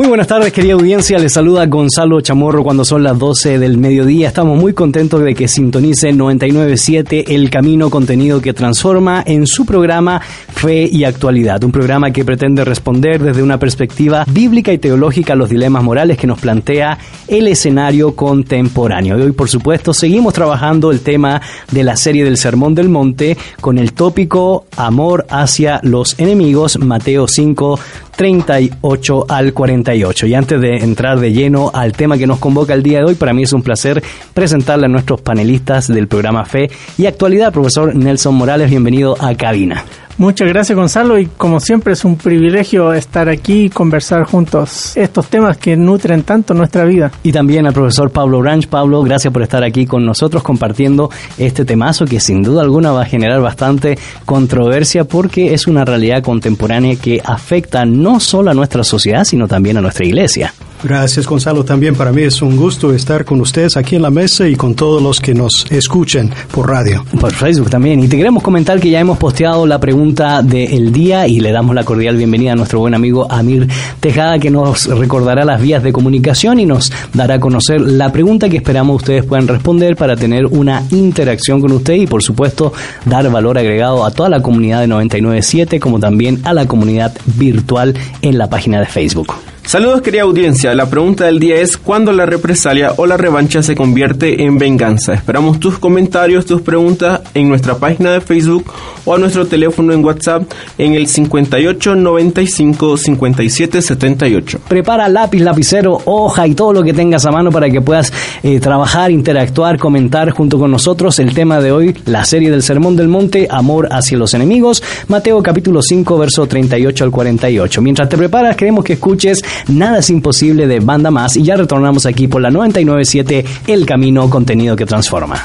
Muy buenas tardes, querida audiencia. Les saluda Gonzalo Chamorro cuando son las 12 del mediodía. Estamos muy contentos de que sintonice 997 El Camino Contenido que Transforma en su programa Fe y Actualidad. Un programa que pretende responder desde una perspectiva bíblica y teológica a los dilemas morales que nos plantea el escenario contemporáneo. Y hoy, por supuesto, seguimos trabajando el tema de la serie del Sermón del Monte con el tópico Amor hacia los enemigos, Mateo 5, 38 al 48. Y antes de entrar de lleno al tema que nos convoca el día de hoy, para mí es un placer presentarle a nuestros panelistas del programa Fe y Actualidad, profesor Nelson Morales, bienvenido a Cabina. Muchas gracias Gonzalo y como siempre es un privilegio estar aquí y conversar juntos estos temas que nutren tanto nuestra vida. Y también al profesor Pablo Branch. Pablo, gracias por estar aquí con nosotros compartiendo este temazo que sin duda alguna va a generar bastante controversia porque es una realidad contemporánea que afecta no solo a nuestra sociedad sino también a nuestra iglesia. Gracias Gonzalo, también para mí es un gusto estar con ustedes aquí en la mesa y con todos los que nos escuchen por radio. Por Facebook también. Y te queremos comentar que ya hemos posteado la pregunta del día y le damos la cordial bienvenida a nuestro buen amigo Amir Tejada que nos recordará las vías de comunicación y nos dará a conocer la pregunta que esperamos ustedes puedan responder para tener una interacción con usted y por supuesto dar valor agregado a toda la comunidad de 997 como también a la comunidad virtual en la página de Facebook. Saludos querida audiencia, la pregunta del día es ¿cuándo la represalia o la revancha se convierte en venganza? Esperamos tus comentarios, tus preguntas en nuestra página de Facebook o a nuestro teléfono en WhatsApp en el 58 95 57 78. Prepara lápiz, lapicero, hoja y todo lo que tengas a mano para que puedas eh, trabajar, interactuar, comentar junto con nosotros el tema de hoy, la serie del Sermón del Monte, Amor hacia los enemigos, Mateo capítulo 5 verso 38 al 48. Mientras te preparas, queremos que escuches Nada es imposible de Banda Más y ya retornamos aquí por la 997 El Camino Contenido que Transforma.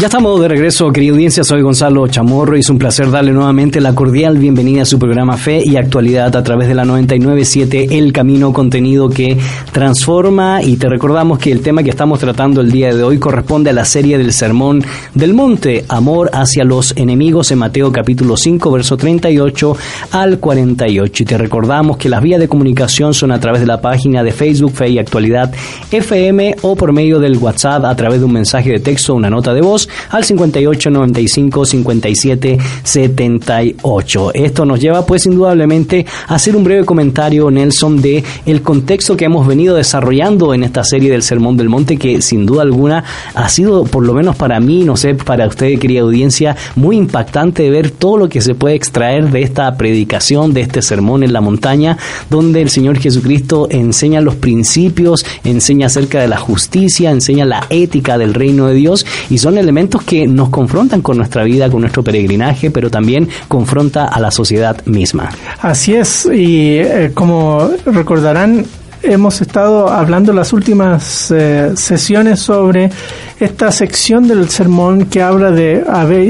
Ya estamos de regreso, querida audiencia. Soy Gonzalo Chamorro y es un placer darle nuevamente la cordial bienvenida a su programa Fe y Actualidad a través de la 997 El Camino, contenido que transforma. Y te recordamos que el tema que estamos tratando el día de hoy corresponde a la serie del Sermón del Monte, Amor hacia los enemigos en Mateo capítulo 5, verso 38 al 48. Y te recordamos que las vías de comunicación son a través de la página de Facebook Fe y Actualidad FM o por medio del WhatsApp a través de un mensaje de texto, una nota de voz al 58 95 57 78. Esto nos lleva pues indudablemente a hacer un breve comentario Nelson de el contexto que hemos venido desarrollando en esta serie del Sermón del Monte que sin duda alguna ha sido por lo menos para mí, no sé, para usted querida audiencia, muy impactante ver todo lo que se puede extraer de esta predicación, de este sermón en la montaña, donde el Señor Jesucristo enseña los principios, enseña acerca de la justicia, enseña la ética del reino de Dios y son elementos que nos confrontan con nuestra vida, con nuestro peregrinaje, pero también confronta a la sociedad misma. Así es, y eh, como recordarán, hemos estado hablando las últimas eh, sesiones sobre esta sección del sermón que habla de,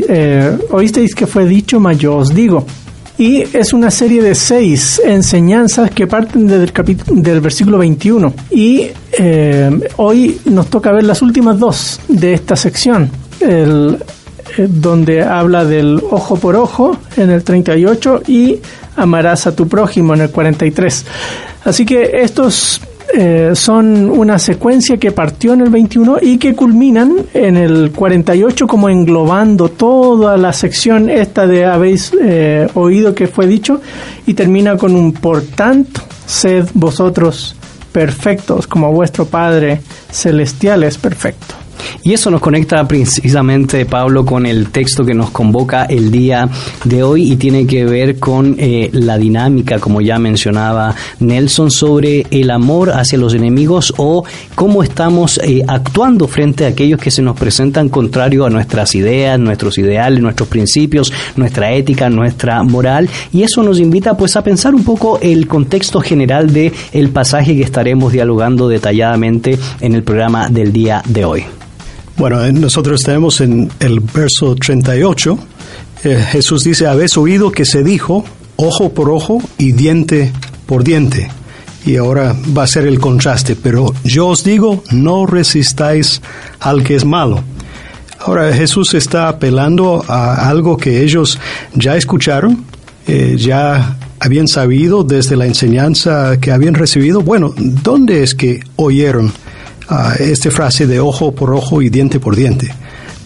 eh, oísteis que fue dicho, mas yo os digo. Y es una serie de seis enseñanzas que parten del, del versículo 21. Y hoy nos toca ver las últimas dos de esta sección el, eh, donde habla del ojo por ojo en el 38 y amarás a tu prójimo en el 43. Así que estos eh, son una secuencia que partió en el 21 y que culminan en el 48 como englobando toda la sección esta de habéis eh, oído que fue dicho y termina con un por tanto sed vosotros perfectos como vuestro Padre celestial es perfecto. Y eso nos conecta precisamente, Pablo, con el texto que nos convoca el día de hoy y tiene que ver con eh, la dinámica, como ya mencionaba Nelson, sobre el amor hacia los enemigos o cómo estamos eh, actuando frente a aquellos que se nos presentan contrario a nuestras ideas, nuestros ideales, nuestros principios, nuestra ética, nuestra moral. Y eso nos invita pues a pensar un poco el contexto general de el pasaje que estaremos dialogando detalladamente en el programa del día de hoy. Bueno, eh, nosotros tenemos en el verso 38, eh, Jesús dice, habéis oído que se dijo ojo por ojo y diente por diente. Y ahora va a ser el contraste, pero yo os digo, no resistáis al que es malo. Ahora Jesús está apelando a algo que ellos ya escucharon, eh, ya habían sabido desde la enseñanza que habían recibido. Bueno, ¿dónde es que oyeron esta frase de ojo por ojo y diente por diente.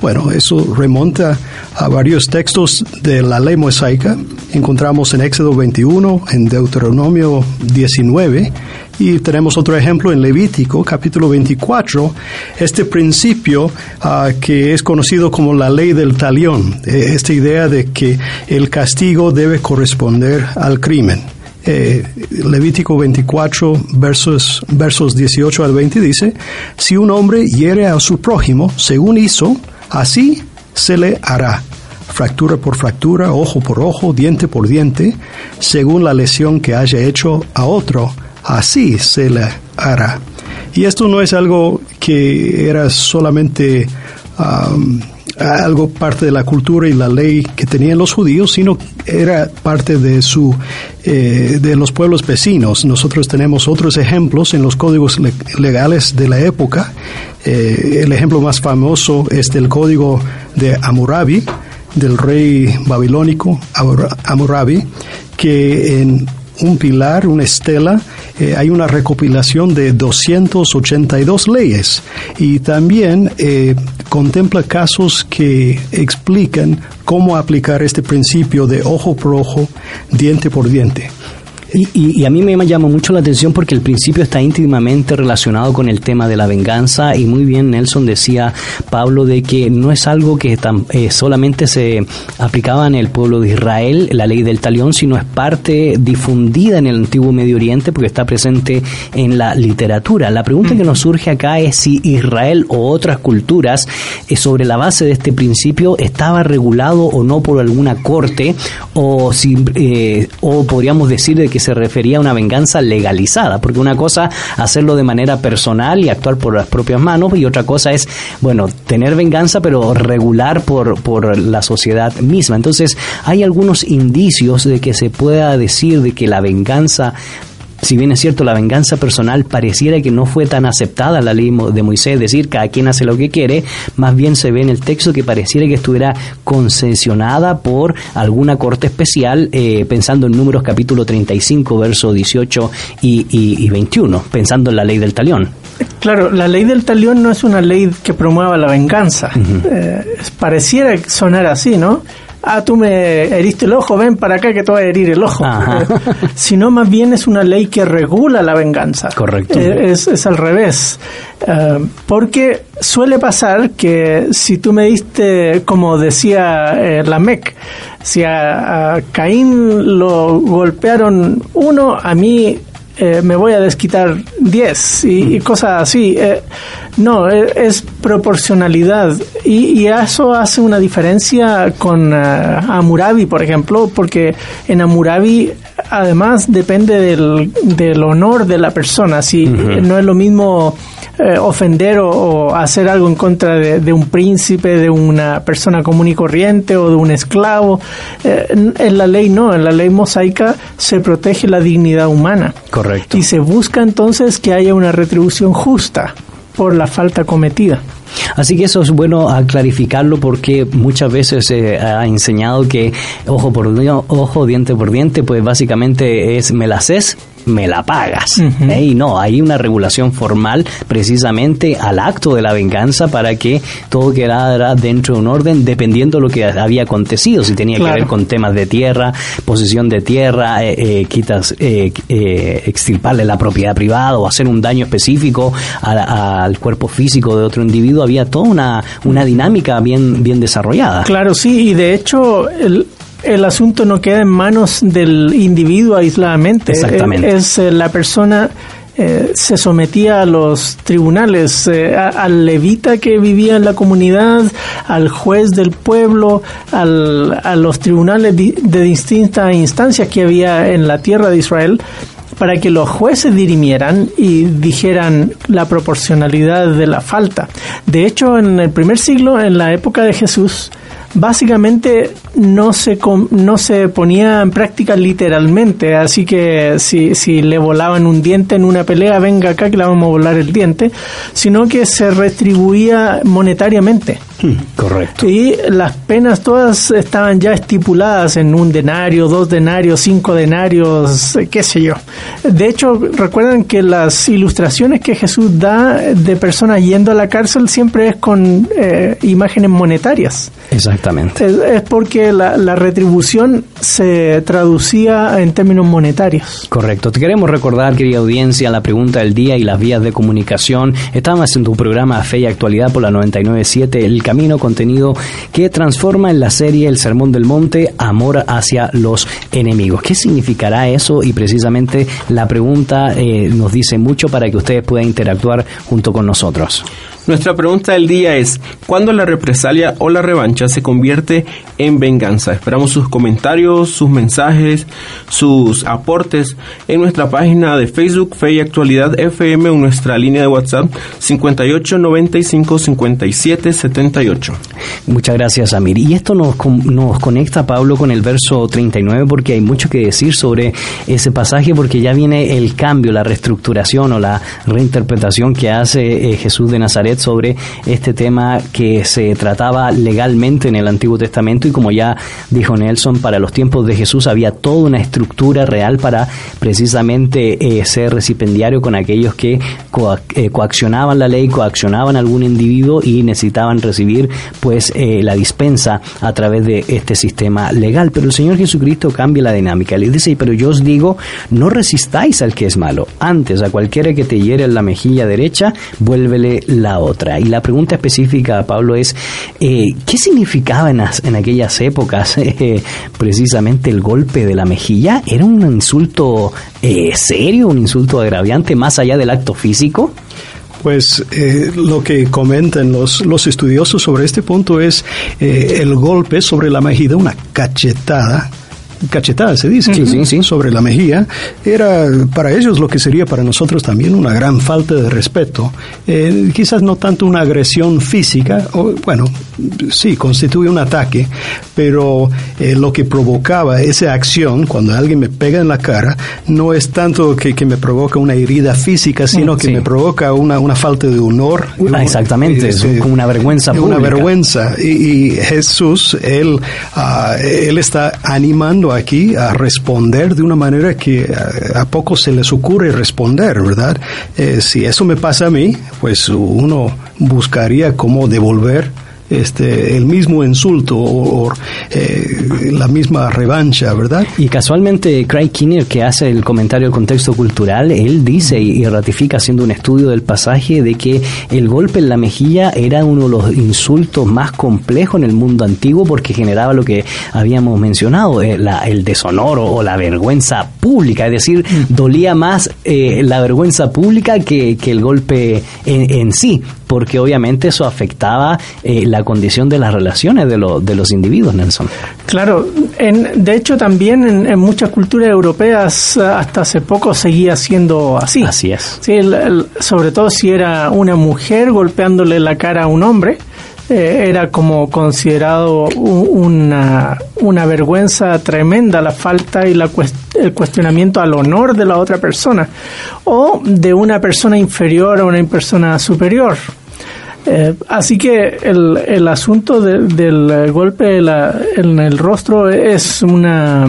Bueno, eso remonta a varios textos de la ley mosaica. Encontramos en Éxodo 21, en Deuteronomio 19 y tenemos otro ejemplo en Levítico capítulo 24, este principio ah, que es conocido como la ley del talión, eh, esta idea de que el castigo debe corresponder al crimen. Eh, Levítico 24, versos, versos 18 al 20 dice, si un hombre hiere a su prójimo, según hizo, así se le hará. Fractura por fractura, ojo por ojo, diente por diente, según la lesión que haya hecho a otro, así se le hará. Y esto no es algo que era solamente algo parte de la cultura y la ley que tenían los judíos, sino era parte de su eh, de los pueblos vecinos. Nosotros tenemos otros ejemplos en los códigos legales de la época. Eh, el ejemplo más famoso es del código de Amurabi, del rey babilónico Amurabi, que en un pilar, una estela, eh, hay una recopilación de 282 leyes y también eh, contempla casos que explican cómo aplicar este principio de ojo por ojo, diente por diente. Y, a mí me llama mucho la atención porque el principio está íntimamente relacionado con el tema de la venganza y muy bien Nelson decía, Pablo, de que no es algo que eh, solamente se aplicaba en el pueblo de Israel, la ley del talión, sino es parte difundida en el antiguo Medio Oriente porque está presente en la literatura. La pregunta que nos surge acá es si Israel o otras culturas, eh, sobre la base de este principio, estaba regulado o no por alguna corte o, si, eh, o podríamos decir de que se refería a una venganza legalizada, porque una cosa hacerlo de manera personal y actuar por las propias manos y otra cosa es, bueno, tener venganza pero regular por, por la sociedad misma. Entonces hay algunos indicios de que se pueda decir de que la venganza si bien es cierto, la venganza personal pareciera que no fue tan aceptada la ley de Moisés, es decir, cada quien hace lo que quiere, más bien se ve en el texto que pareciera que estuviera concesionada por alguna corte especial, eh, pensando en números capítulo 35, verso 18 y, 21, pensando en la ley del talión. Claro, la ley del talión no es una ley que promueva la venganza. Eh, pareciera sonar así, ¿no? Ah, tú me heriste el ojo, ven para acá que te voy a herir el ojo. Eh, sino más bien es una ley que regula la venganza. Correcto. Eh, es, al revés. Eh, porque suele pasar que si tú me diste, como decía la Mec, si a, Caín lo golpearon uno, a mí me voy a desquitar 10 y, cosas así. No, e, es, proporcionalidad y, eso hace una diferencia con uh, Amurabi, por ejemplo, porque en Amurabi además depende del, del honor de la persona. Si no es lo mismo eh, ofender o, hacer algo en contra de, un príncipe, de una persona común y corriente o de un esclavo. Eh, en la ley no, en la ley mosaica se protege la dignidad humana. Correcto. Y se busca entonces que haya una retribución justa por la falta cometida. Así que eso es bueno a clarificarlo porque muchas veces se ha enseñado que ojo por ojo, diente por diente, pues básicamente es me la haces me la pagas. ¿eh? Y no, hay una regulación formal precisamente al acto de la venganza para que todo quedara dentro de un orden dependiendo de lo que había acontecido, si tenía que ver con temas de tierra, posesión de tierra, eh, eh, quitas, extirparle la propiedad privada o hacer un daño específico al cuerpo físico de otro individuo, había toda una, una dinámica bien, bien desarrollada. Claro, sí, y de hecho el, el asunto no queda en manos del individuo aisladamente. Exactamente. Es, eh, la persona eh, se sometía a los tribunales, eh, al levita que vivía en la comunidad, al juez del pueblo, al, a los tribunales de distintas instancias que había en la tierra de Israel para que los jueces dirimieran y dijeran la proporcionalidad de la falta. De hecho, en el primer siglo, en la época de Jesús, básicamente no se, no se ponía en práctica literalmente, así que si, si le volaban un diente en una pelea, venga acá que le vamos a volar el diente, sino que se retribuía monetariamente. Hmm, correcto. Y las penas todas estaban ya estipuladas en un denario, dos denarios, cinco denarios, qué sé yo. De hecho, recuerdan que las ilustraciones que Jesús da de personas yendo a la cárcel siempre es con eh, imágenes monetarias. Exactamente. Es, porque la, la, retribución se traducía en términos monetarios. Correcto. Te queremos recordar, querida audiencia, la pregunta del día y las vías de comunicación. Estamos en tu programa Fe y Actualidad por la 997, el camino contenido que transforma en la serie El Sermón del Monte, amor hacia los enemigos. ¿Qué significará eso? Y precisamente la pregunta eh, nos dice mucho para que ustedes puedan interactuar junto con nosotros. Nuestra pregunta del día es, ¿cuándo la represalia o la revancha se convierte en venganza? Esperamos sus comentarios, sus mensajes, sus aportes en nuestra página de Facebook Fe y Actualidad FM o nuestra línea de WhatsApp 58 95 57 78. Muchas gracias, Amir. Y esto nos, nos conecta, Pablo, con el verso 39 porque hay mucho que decir sobre ese pasaje porque ya viene el cambio, la reestructuración o la reinterpretación que hace eh, Jesús de Nazaret sobre este tema que se trataba legalmente en el Antiguo Testamento y como ya dijo Nelson, para los tiempos de Jesús había toda una estructura real para precisamente eh, ser recipendiario con aquellos que eh, coaccionaban la ley, coaccionaban a algún individuo y necesitaban recibir pues eh, la dispensa a través de este sistema legal. Pero el Señor Jesucristo cambia la dinámica. Le dice, pero yo os digo, no resistáis al que es malo. Antes, a cualquiera que te hiere en la mejilla derecha, vuélvele la otra. Y la pregunta específica, Pablo, es, ¿qué significaba en, en aquellas épocas precisamente el golpe de la mejilla? ¿Era un insulto eh, serio, un insulto agraviante más allá del acto físico? Pues eh, lo que comentan los, los estudiosos sobre este punto es eh, el golpe sobre la mejilla, una cachetada cachetada, se dice, sobre la mejilla, era para ellos lo que sería para nosotros también una gran falta de respeto. Eh, quizás no tanto una agresión física, o, bueno, sí, constituye un ataque, pero eh, lo que provocaba esa acción, cuando alguien me pega en la cara, no es tanto que, me provoca una herida física, sino que me provoca una, una falta de honor. Ah, exactamente, es como una vergüenza Una vergüenza. Y, Jesús, él, ah, él está animando aquí a responder de una manera que a, poco se les ocurre responder, ¿verdad? Eh, si eso me pasa a mí, pues uno buscaría cómo devolver este, el mismo insulto o, eh, la misma revancha, ¿verdad? Y casualmente Craig Kinner, que hace el comentario del contexto cultural, él dice y, ratifica haciendo un estudio del pasaje de que el golpe en la mejilla era uno de los insultos más complejos en el mundo antiguo porque generaba lo que habíamos mencionado, eh, el deshonor o, la vergüenza pública, es decir, dolía más eh, la vergüenza pública que, el golpe en, sí, porque obviamente eso afectaba la condición de las relaciones de, de los individuos, Nelson. Claro, en, de hecho también en, muchas culturas europeas hasta hace poco seguía siendo así. Así es. Sí, sobre todo si era una mujer golpeándole la cara a un hombre. Eh, era como considerado una, una vergüenza tremenda la falta y la el cuestionamiento al honor de la otra persona o de una persona inferior a una persona superior. Eh, así que el, el asunto del golpe en el rostro es una,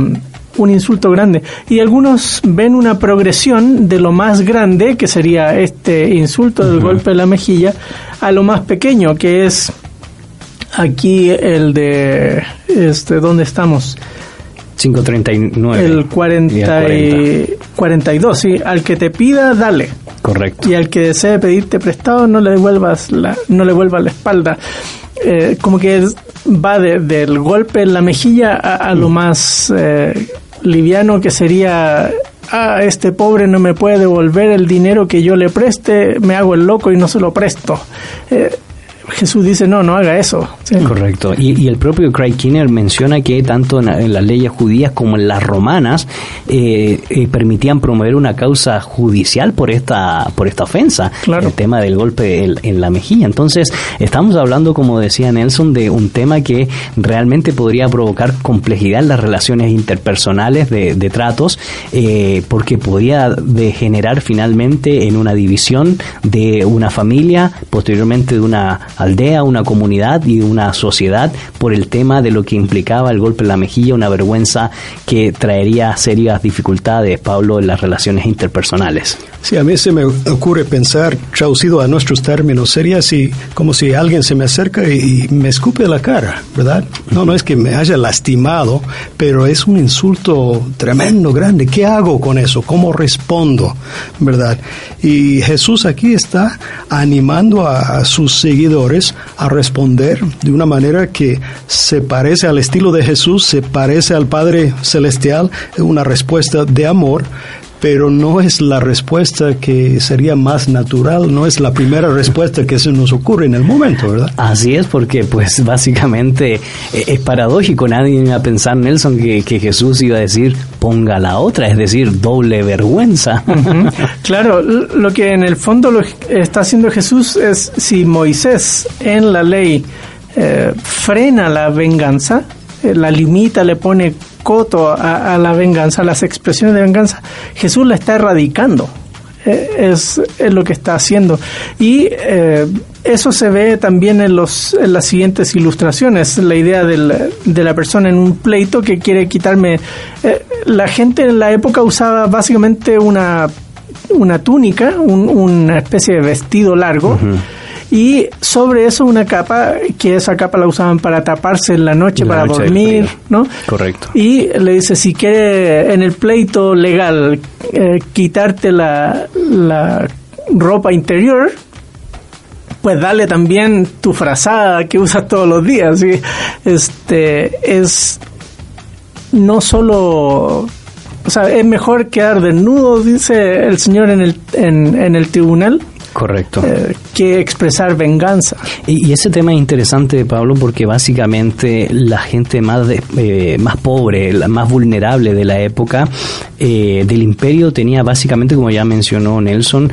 un insulto grande. Y algunos ven una progresión de lo más grande, que sería este insulto del golpe de la mejilla, a lo más pequeño, que es aquí el de, este, ¿dónde estamos? 539. El 40 y 42, sí. Al que te pida, dale. Correcto. Y al que desee pedirte prestado, no le devuelvas la, no le vuelvas la espalda. Eh, como que va del golpe en la mejilla a, lo mm. más eh, liviano que sería ah, este pobre no me puede devolver el dinero que yo le preste, me hago el loco y no se lo presto. Eh, Jesús dice, no, no haga eso. Correcto. Y, el propio Craig Kinner menciona que tanto en, las leyes judías como en las romanas eh, eh, permitían promover una causa judicial por esta, por esta ofensa, claro. el tema del golpe en, la mejilla. Entonces, estamos hablando, como decía Nelson, de un tema que realmente podría provocar complejidad en las relaciones interpersonales de, tratos, eh, porque podía degenerar finalmente en una división de una familia, posteriormente de una aldea, una comunidad y una sociedad por el tema de lo que implicaba el golpe en la mejilla, una vergüenza que traería serias dificultades, Pablo, en las relaciones interpersonales. Sí, a mí se me ocurre pensar, traducido a nuestros términos, sería así, como si alguien se me acerca y, me escupe la cara, ¿verdad? No, no es que me haya lastimado, pero es un insulto tremendo, grande. ¿Qué hago con eso? ¿Cómo respondo? ¿Verdad? Y Jesús aquí está animando a sus seguidores a responder de una manera que se parece al estilo de Jesús, se parece al Padre Celestial, una respuesta de amor, pero no es la respuesta que sería más natural, no es la primera respuesta que se nos ocurre en el momento, ¿verdad? Así es, porque pues básicamente eh, es paradójico, nadie iba a pensar, Nelson, que, Jesús iba a decir ponga la otra, es decir, doble vergüenza. Claro, lo que en el fondo lo está haciendo Jesús es si Moisés en la ley eh, frena la venganza, eh, la limita, le pone coto a, la venganza, a las expresiones de venganza, Jesús la está erradicando. Eh, es, es, lo que está haciendo. Y eh, eso se ve también en, los, en las siguientes ilustraciones, la idea de la persona en un pleito que quiere quitarme. Eh, la gente en la época usaba básicamente una, una túnica, una especie de vestido largo y sobre eso una capa, que esa capa la usaban para taparse en la noche, para dormir, ¿no? Correcto. Y le dice, si quiere en el pleito legal eh, quitarte la, la ropa interior, pues dale también tu frazada que usas todos los días. ¿sí? Este es no solo o sea, es mejor quedar desnudo, dice el señor en el, en, en el tribunal, Correcto. Eh, que expresar venganza. Y, ese tema es interesante, Pablo, porque básicamente la gente más, eh, más pobre, la más vulnerable de la época eh, del imperio tenía básicamente, como ya mencionó Nelson,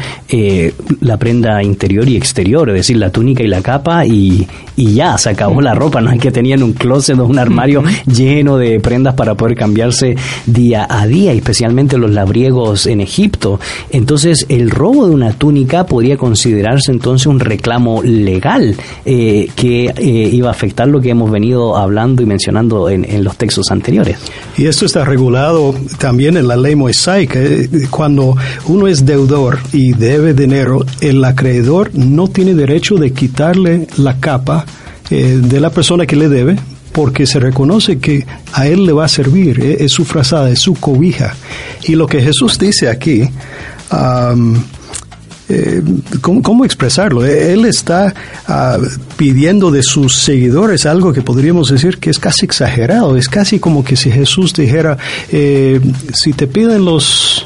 la prenda interior y exterior, es decir, la túnica y la capa y, y ya, se acabó la ropa, no es que tenían un closet o un armario lleno de prendas para poder cambiarse día a día, especialmente los labriegos en Egipto. Entonces, el robo de una túnica podría considerarse entonces un reclamo legal eh, que eh, iba a afectar lo que hemos venido hablando y mencionando en, los textos anteriores. Y esto está regulado también en la ley mosaica. Eh, cuando uno es deudor y debe dinero, el acreedor no tiene derecho de quitarle la capa de la persona que le debe porque se reconoce que a él le va a servir, es su frazada, es su cobija. Y lo que Jesús dice aquí, eh, ¿cómo, expresarlo? Él está ah, pidiendo de sus seguidores algo que podríamos decir que es casi exagerado. Es casi como que si Jesús dijera, eh, si te piden los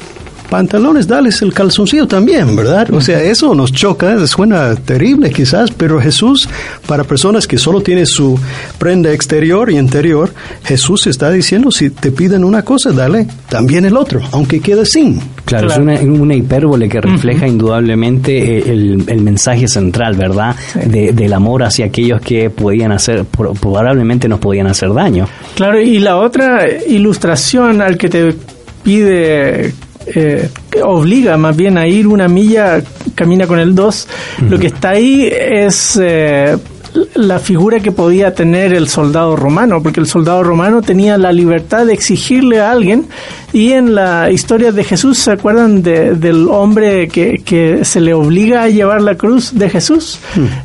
pantalones, dales el calzoncillo también, ¿verdad? O sea, eso nos choca, suena terrible quizás, pero Jesús, para personas que solo tienen su prenda exterior y interior, Jesús está diciendo, si te piden una cosa, dale también el otro, aunque quede sin. Claro, es una, hipérbole que refleja indudablemente eh, el, mensaje central, ¿verdad? del amor hacia aquellos que podían hacer, probablemente nos podían hacer daño. Claro, y la otra ilustración al que te pide eh, obliga más bien a ir una milla, camina con el 2. Lo que está ahí es eh, la figura que podía tener el soldado romano, porque el soldado romano tenía la libertad de exigirle a alguien y en la historia de Jesús, ¿se acuerdan del hombre que, que, se le obliga a llevar la cruz de Jesús?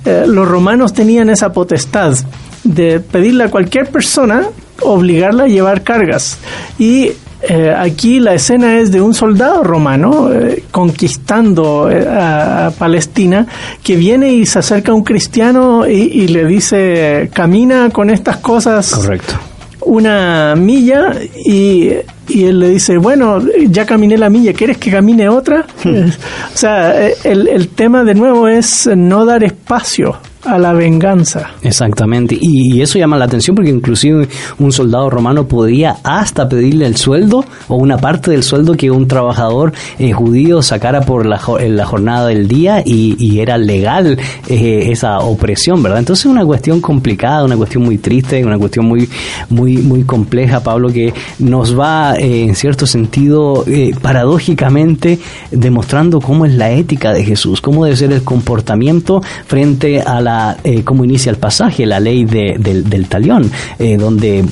Eh, los romanos tenían esa potestad de pedirle a cualquier persona obligarla a llevar cargas y eh, aquí la escena es de un soldado romano eh, conquistando eh, a, Palestina que viene y se acerca a un cristiano y, le dice camina con estas cosas correcto una milla y, y, él le dice bueno ya caminé la milla ¿quieres que camine otra? Hmm. o sea el, el tema de nuevo es no dar espacio a la venganza. Exactamente, y, eso llama la atención porque inclusive un soldado romano podía hasta pedirle el sueldo o una parte del sueldo que un trabajador eh, judío sacara por la, la, jornada del día y, era legal eh, esa opresión, ¿verdad? Entonces es una cuestión complicada, una cuestión muy triste, una cuestión muy, muy, muy compleja, Pablo, que nos va eh, en cierto sentido paradójicamente demostrando cómo es la ética de Jesús, cómo debe ser el comportamiento frente a la eh, cómo inicia el pasaje, la ley del, del talión, eh, donde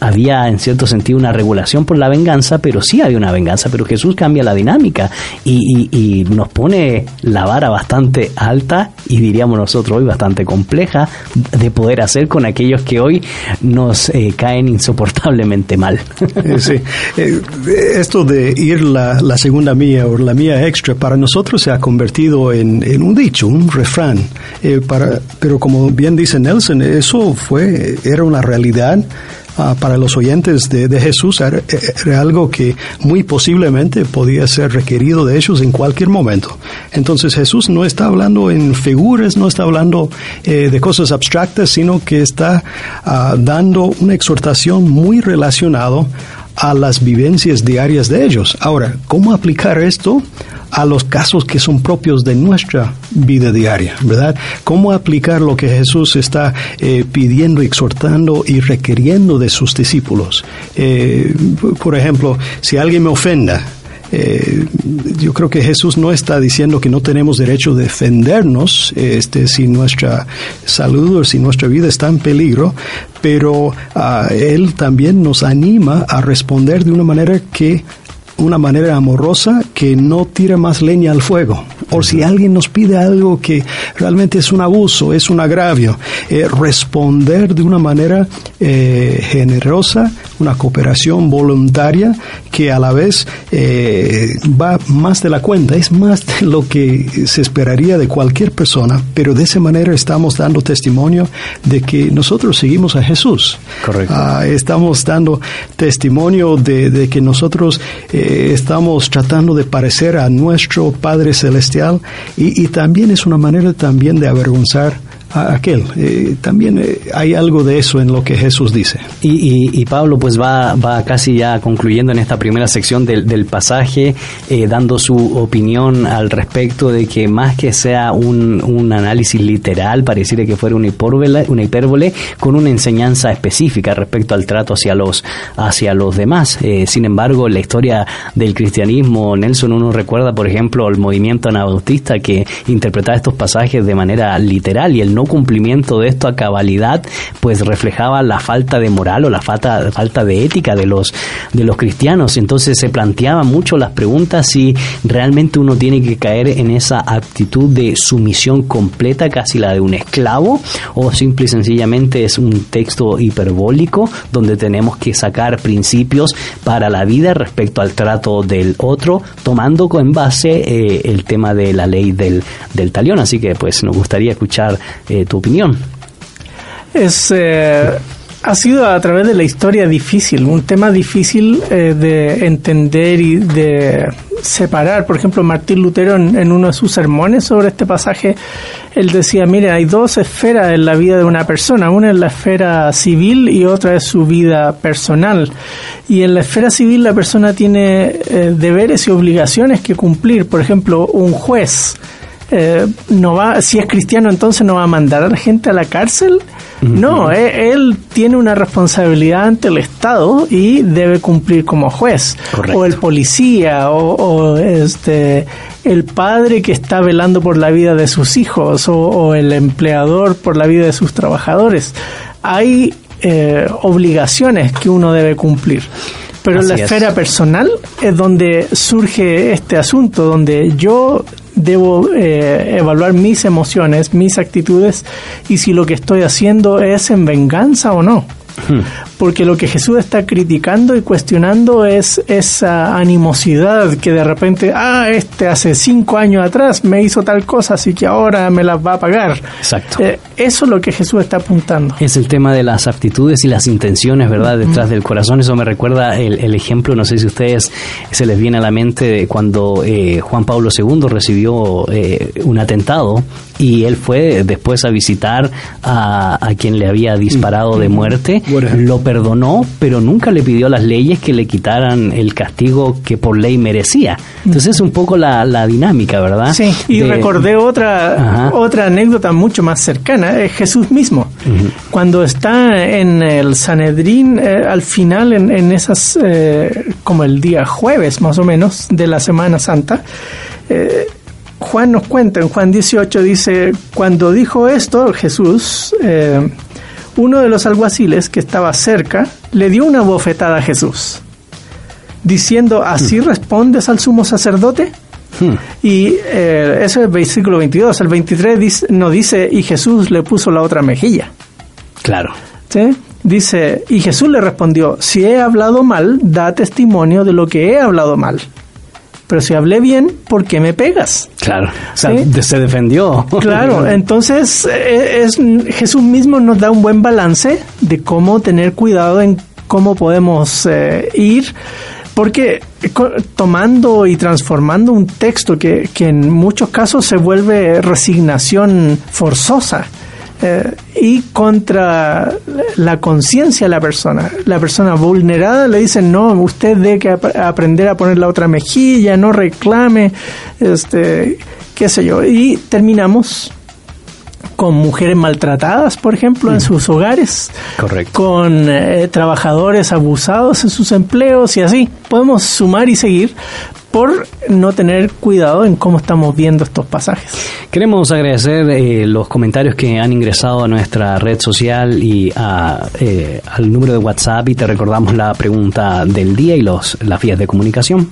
había en cierto sentido una regulación por la venganza, pero sí había una venganza, pero Jesús cambia la dinámica y, y, nos pone la vara bastante alta y diríamos nosotros hoy bastante compleja de poder hacer con aquellos que hoy nos eh, caen insoportablemente mal. Eh, sí, eh, esto de ir la, segunda mía o la mía extra para nosotros se ha convertido en, en un dicho, un refrán, para, pero como bien dice Nelson, eso fue, era una realidad Ah, para los oyentes de, Jesús era, algo que muy posiblemente podía ser requerido de ellos en cualquier momento. Entonces Jesús no está hablando en figuras, no está hablando eh, de cosas abstractas, sino que está ah, dando una exhortación muy relacionada a las vivencias diarias de ellos. Ahora, ¿cómo aplicar esto a los casos que son propios de nuestra vida diaria, ¿verdad? ¿Cómo aplicar lo que Jesús está eh, pidiendo, exhortando y requiriendo de sus discípulos? Eh, por ejemplo, si alguien me ofenda, eh, yo creo que Jesús no está diciendo que no tenemos derecho de defendernos este, si nuestra salud o si nuestra vida está en peligro, pero ah, Él también nos anima a responder de una manera que una manera amorosa que no tira más leña al fuego. O si alguien nos pide algo que realmente es un abuso, es un agravio, eh, responder de una manera eh, generosa, una cooperación voluntaria que a la vez eh, va más de la cuenta, es más de lo que se esperaría de cualquier persona, pero de esa manera estamos dando testimonio de que nosotros seguimos a Jesús. Correcto. Ah, estamos dando testimonio de, de que nosotros estamos tratando de parecer a nuestro Padre Celestial y, y también es una manera también de avergonzar aquel. Eh, también eh, hay algo de eso en lo que Jesús dice. Y, Pablo pues va, va casi ya concluyendo en esta primera sección del, pasaje, eh, dando su opinión al respecto de que más que sea un, un análisis literal, pareciera que fuera una hipérbole, una hipérbole con una enseñanza específica respecto al trato hacia los, hacia los demás. sin embargo, la historia del cristianismo, Nelson, uno recuerda, por ejemplo, el movimiento anabautista que interpretaba estos pasajes de manera literal y el no cumplimiento de esto a cabalidad, pues reflejaba la falta de moral o la falta, falta de ética de los, de los cristianos. Entonces se planteaban mucho las preguntas si realmente uno tiene que caer en esa actitud de sumisión completa, casi la de un esclavo, o simple y sencillamente es un texto hiperbólico donde tenemos que sacar principios para la vida respecto al trato del otro, tomando en base eh, el tema de la ley del, del talión. Así que pues nos gustaría escuchar eh, tu opinión. Es, eh, ha sido a través de la historia difícil, un tema difícil eh, de entender y de separar. Por ejemplo, Martín Lutero en, uno de sus sermones sobre este pasaje, él decía, mire, hay dos esferas en la vida de una persona. Una es la esfera civil y otra es su vida personal. Y en la esfera civil la persona tiene deberes y obligaciones que cumplir. Por ejemplo, un juez eh, no va, si es cristiano entonces no va a mandar a la gente a la cárcel. No, eh, él, tiene una responsabilidad ante el Estado y debe cumplir como juez. O el policía, o, este el padre que está velando por la vida de sus hijos, o, el empleador por la vida de sus trabajadores. Hay eh, obligaciones que uno debe cumplir. Pero en la esfera personal es donde surge este asunto, donde yo debo eh, evaluar mis emociones, mis actitudes y si lo que estoy haciendo es en venganza o no. Hmm. Porque lo que Jesús está criticando y cuestionando es esa animosidad que de repente, ah, este hace cinco años atrás me hizo tal cosa, así que ahora me las va a pagar. Exacto. Eh, eso es lo que Jesús está apuntando. Es el tema de las aptitudes y las intenciones, ¿verdad? Detrás del corazón. Eso me recuerda el, ejemplo, no sé si a ustedes se les viene a la mente de cuando eh, Juan Pablo II recibió eh, un atentado y él fue después a visitar a, a quien le había disparado de muerte lo perdonó, pero nunca le pidió a las leyes que le quitaran el castigo que por ley merecía. Entonces es un poco la, dinámica, ¿verdad? Sí, y recordé otra, otra anécdota mucho más cercana, es Jesús mismo. Cuando está en el Sanedrín, eh, al final, en, esas, eh, como el día jueves más o menos de la Semana Santa, eh, Juan nos cuenta, en Juan 18 dice, cuando dijo esto, Jesús, uno de los alguaciles que estaba cerca le dio una bofetada a Jesús, diciendo, ¿así hmm. respondes al sumo sacerdote? Hmm. Y eh, ese es el versículo 22. El 23 no dice, y Jesús le puso la otra mejilla. Claro. ¿Sí? Dice, y Jesús le respondió, si he hablado mal, da testimonio de lo que he hablado mal pero si hablé bien, ¿por qué me pegas? Claro, o sea, se defendió. Claro, entonces eh, es, Jesús mismo nos da un buen balance de cómo tener cuidado en cómo podemos eh, ir, porque tomando y transformando un texto que, que en muchos casos se vuelve resignación forzosa, eh, y contra la conciencia de la persona. La persona vulnerada le dicen, no, usted debe que aprender a poner la otra mejilla, no reclame, este, qué sé yo. Y terminamos con mujeres maltratadas, por ejemplo, en sus hogares, Correcto. con eh, trabajadores abusados en sus empleos y así. Podemos sumar y seguir, por no tener cuidado en cómo estamos viendo estos pasajes. Queremos agradecer eh, los comentarios que han ingresado a nuestra red social y a, eh, al número de WhatsApp y te recordamos la pregunta del día y los, las vías de comunicación.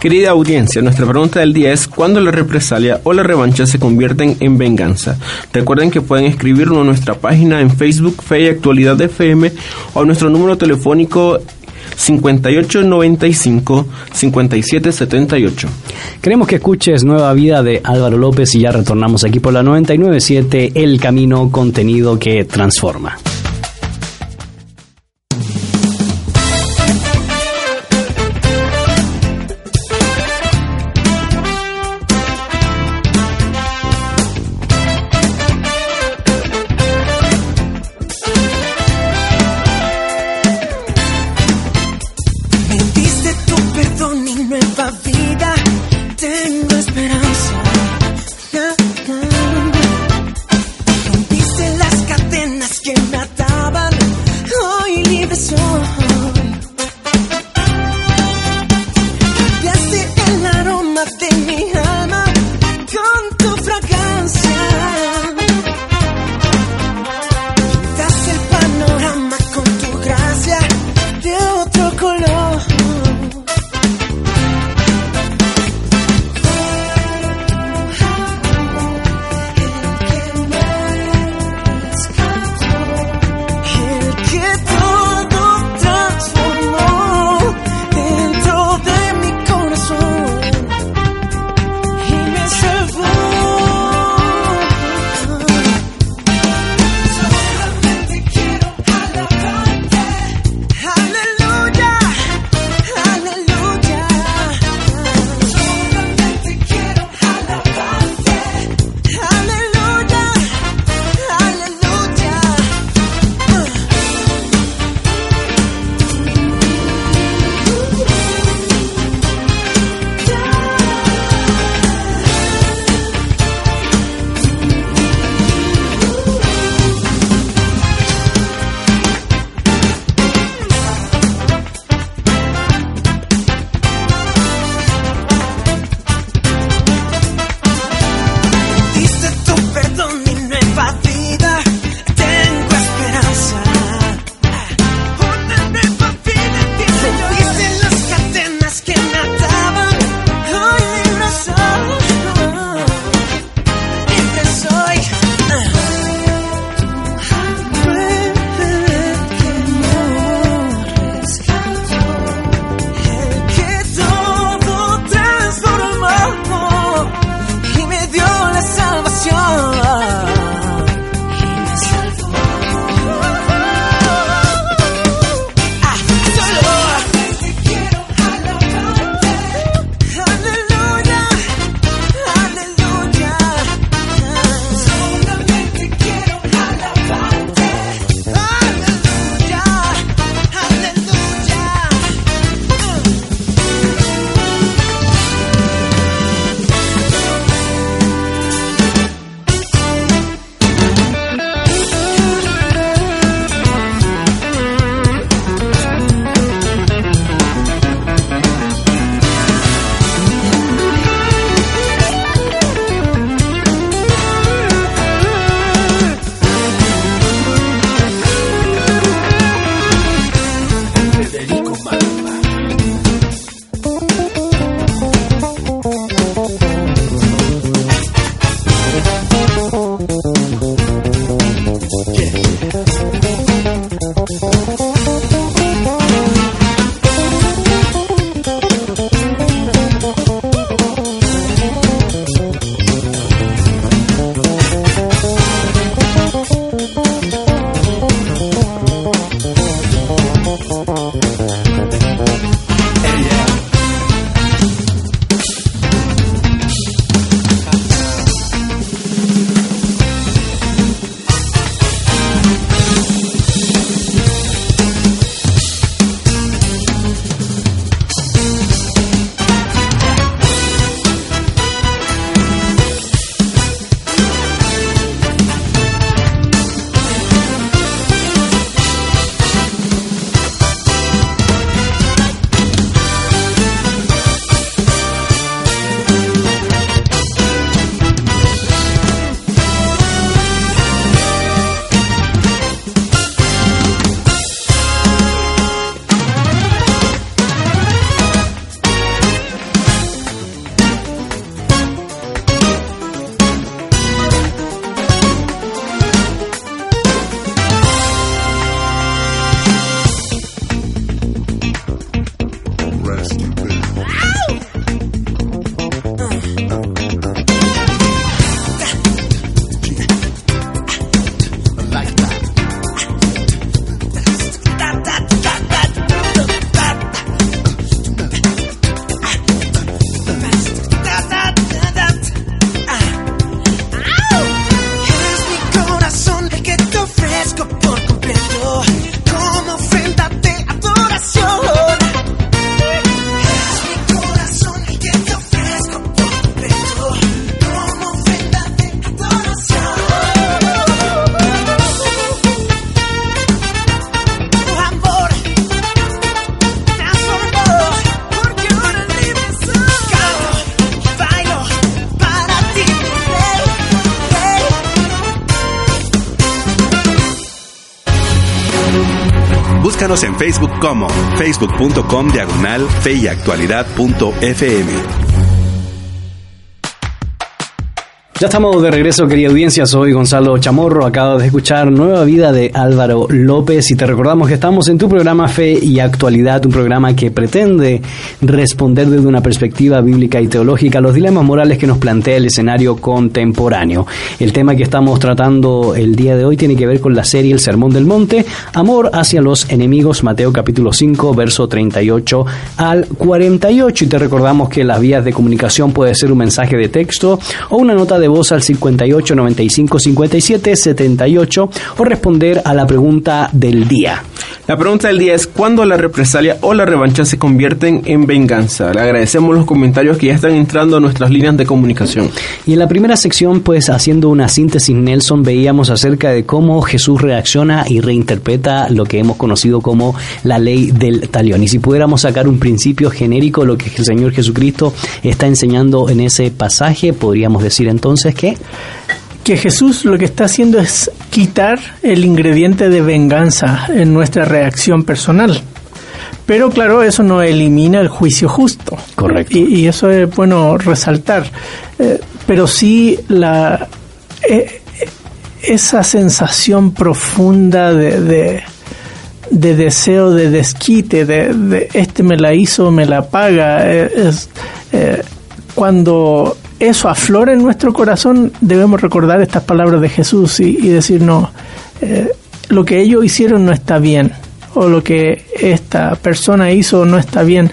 Querida audiencia, nuestra pregunta del día es ¿cuándo la represalia o la revancha se convierten en venganza? Recuerden que pueden escribirlo a nuestra página en Facebook Fe y Actualidad de FM o a nuestro número telefónico 5895 5778. Queremos que escuches Nueva Vida de Álvaro López y ya retornamos aquí por la 997 El Camino Contenido que Transforma. En Facebook como facebook.com diagonal fe y Ya estamos de regreso, querida audiencia. Soy Gonzalo Chamorro. Acabo de escuchar Nueva Vida de Álvaro López y te recordamos que estamos en tu programa Fe y Actualidad, un programa que pretende responder desde una perspectiva bíblica y teológica los dilemas morales que nos plantea el escenario contemporáneo. El tema que estamos tratando el día de hoy tiene que ver con la serie El Sermón del Monte, Amor hacia los enemigos, Mateo capítulo 5, verso 38 al 48. Y te recordamos que las vías de comunicación puede ser un mensaje de texto o una nota de voz al 58 95 57 78 o responder a la pregunta del día. La pregunta del día es ¿cuándo la represalia o la revancha se convierten en venganza? Le agradecemos los comentarios que ya están entrando a nuestras líneas de comunicación. Y en la primera sección, pues haciendo una síntesis, Nelson, veíamos acerca de cómo Jesús reacciona y reinterpreta lo que hemos conocido como la ley del talión. Y si pudiéramos sacar un principio genérico, lo que el Señor Jesucristo está enseñando en ese pasaje, podríamos decir entonces que que Jesús lo que está haciendo es quitar el ingrediente de venganza en nuestra reacción personal. Pero claro, eso no elimina el juicio justo. Correcto. Y, eso es bueno resaltar. Eh, pero sí la eh, esa sensación profunda de, de, deseo de desquite, de, este me la hizo, me la paga, eh, es, cuando eso aflora en nuestro corazón, debemos recordar estas palabras de Jesús y, decir, no, eh, lo que ellos hicieron no está bien, o lo que esta persona hizo no está bien,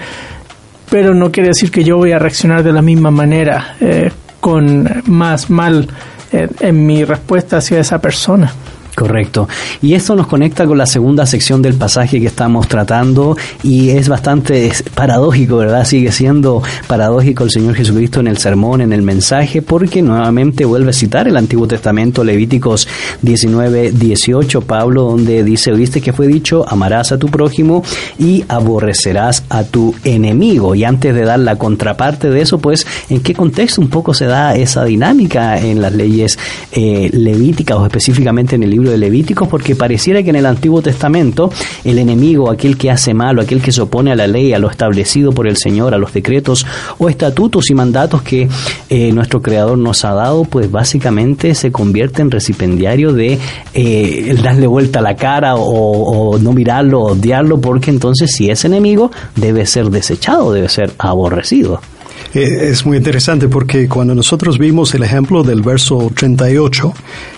pero no quiere decir que yo voy a reaccionar de la misma manera, eh, con más mal eh, en mi respuesta hacia esa persona. Correcto. Y esto nos conecta con la segunda sección del pasaje que estamos tratando y es bastante paradójico, ¿verdad? Sigue siendo paradójico el Señor Jesucristo en el sermón, en el mensaje, porque nuevamente vuelve a citar el Antiguo Testamento, Levíticos 19, 18, Pablo, donde dice, oíste que fue dicho, amarás a tu prójimo y aborrecerás a tu enemigo. Y antes de dar la contraparte de eso, pues, ¿en qué contexto un poco se da esa dinámica en las leyes eh, levíticas o específicamente en el libro de Levíticos porque pareciera que en el Antiguo Testamento el enemigo, aquel que hace malo, aquel que se opone a la ley, a lo establecido por el Señor, a los decretos o estatutos y mandatos que eh, nuestro Creador nos ha dado, pues básicamente se convierte en recipendiario de eh, darle vuelta a la cara o, o no mirarlo, odiarlo, porque entonces si es enemigo debe ser desechado, debe ser aborrecido. Eh, es muy interesante porque cuando nosotros vimos el ejemplo del verso 38,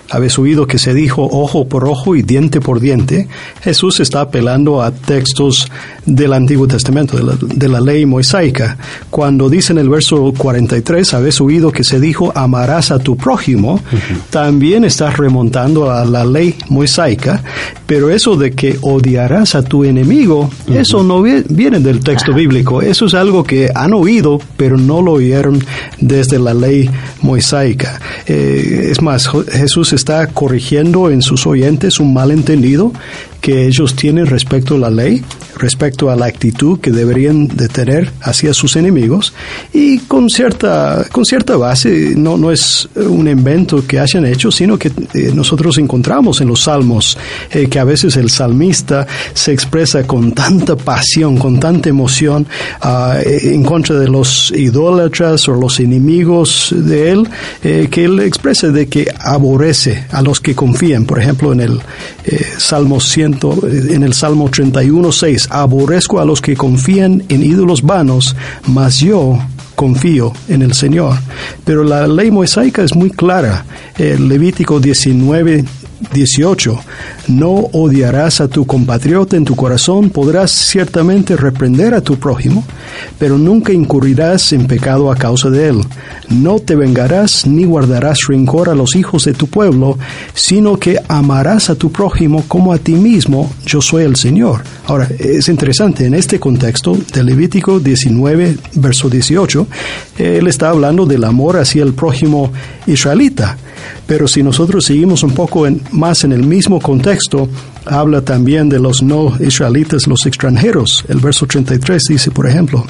habéis oído que se dijo ojo por ojo y diente por diente, Jesús está apelando a textos del Antiguo Testamento, de la, ley mosaica. Cuando dice en el verso 43, habéis oído que se dijo amarás a tu prójimo, también estás remontando a la ley mosaica, pero eso de que odiarás a tu enemigo, eso no viene del texto bíblico, eso es algo que han oído, pero no lo oyeron desde la ley mosaica. Eh, es más, Jesús está corrigiendo en sus oyentes un malentendido que ellos tienen respecto a la ley, respecto a la actitud que deberían de tener hacia sus enemigos y con cierta, con cierta base, no, no es un invento que hayan hecho, sino que eh, nosotros encontramos en los salmos eh, que a veces el salmista se expresa con tanta pasión, con tanta emoción eh, en contra de los idólatras o los enemigos de él, que él expresa de que aborrece a los que confían, por ejemplo en el Salmo 100 en el Salmo 31, 6, aborrezco a los que confían en ídolos vanos, mas yo confío en el Señor. Pero la ley mosaica es muy clara. El Levítico 19, 18. No odiarás a tu compatriota en tu corazón, podrás ciertamente reprender a tu prójimo, pero nunca incurrirás en pecado a causa de él. No te vengarás ni guardarás rencor a los hijos de tu pueblo, sino que amarás a tu prójimo como a ti mismo, yo soy el Señor. Ahora, es interesante, en este contexto de Levítico 19, verso 18, él está hablando del amor hacia el prójimo israelita. Pero si nosotros seguimos un poco más en el mismo contexto, habla también de los no israelitas, los extranjeros. El verso 33 dice, por ejemplo,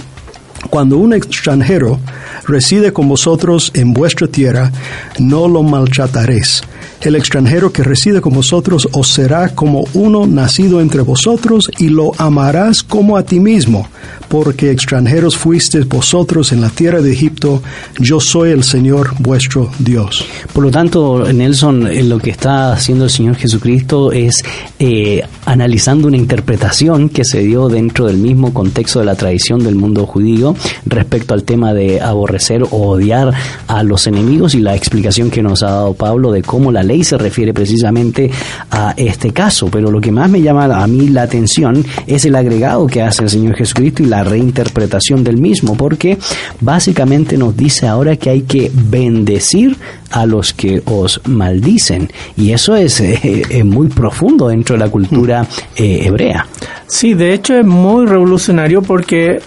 cuando un extranjero reside con vosotros en vuestra tierra, no lo maltrataréis, el extranjero que reside con vosotros os será como uno nacido entre vosotros y lo amarás como a ti mismo, porque extranjeros fuisteis vosotros en la tierra de Egipto, yo soy el Señor vuestro Dios. Por lo tanto, Nelson, eh, lo que está haciendo el Señor Jesucristo es eh, analizando una interpretación que se dio dentro del mismo contexto de la tradición del mundo judío respecto al tema de aborrecer o odiar a los enemigos y la explicación que nos ha dado Pablo de cómo la ley se refiere precisamente a este caso. Pero lo que más me llama a mí la atención es el agregado que hace el Señor Jesucristo y la reinterpretación del mismo, porque básicamente nos dice ahora que hay que bendecir a los que os maldicen. Y eso es, muy profundo dentro de la cultura eh, hebrea. Sí, de hecho es muy revolucionario porque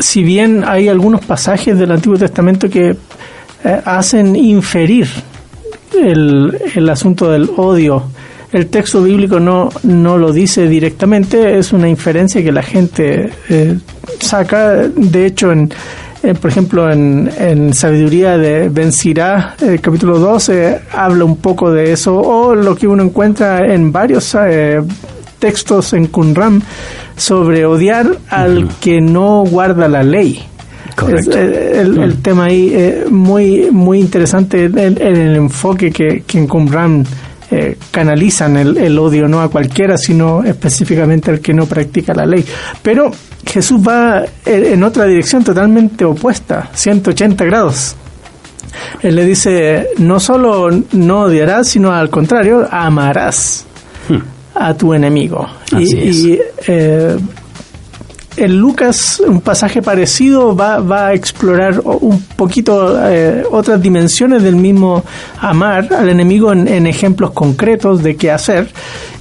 si bien hay algunos pasajes del Antiguo Testamento que eh, hacen inferir el, el, asunto del odio, el texto bíblico no, no lo dice directamente, es una inferencia que la gente saca. De hecho, en, eh, por ejemplo, en, en, Sabiduría de Ben Sirá, el capítulo 12, habla un poco de eso, o lo que uno encuentra en varios eh, textos en Qumran sobre odiar al que no guarda la ley. Eh, el, tema ahí es muy, muy interesante en, el enfoque que, que en Qumran canalizan el, el, odio no a cualquiera, sino específicamente al que no practica la ley. Pero Jesús va en otra dirección totalmente opuesta, 180 grados. Él le dice, no solo no odiarás, sino al contrario, amarás hmm. a tu enemigo. y, eh, en Lucas, un pasaje parecido va, va a explorar un poquito eh, otras dimensiones del mismo amar al enemigo en, ejemplos concretos de qué hacer.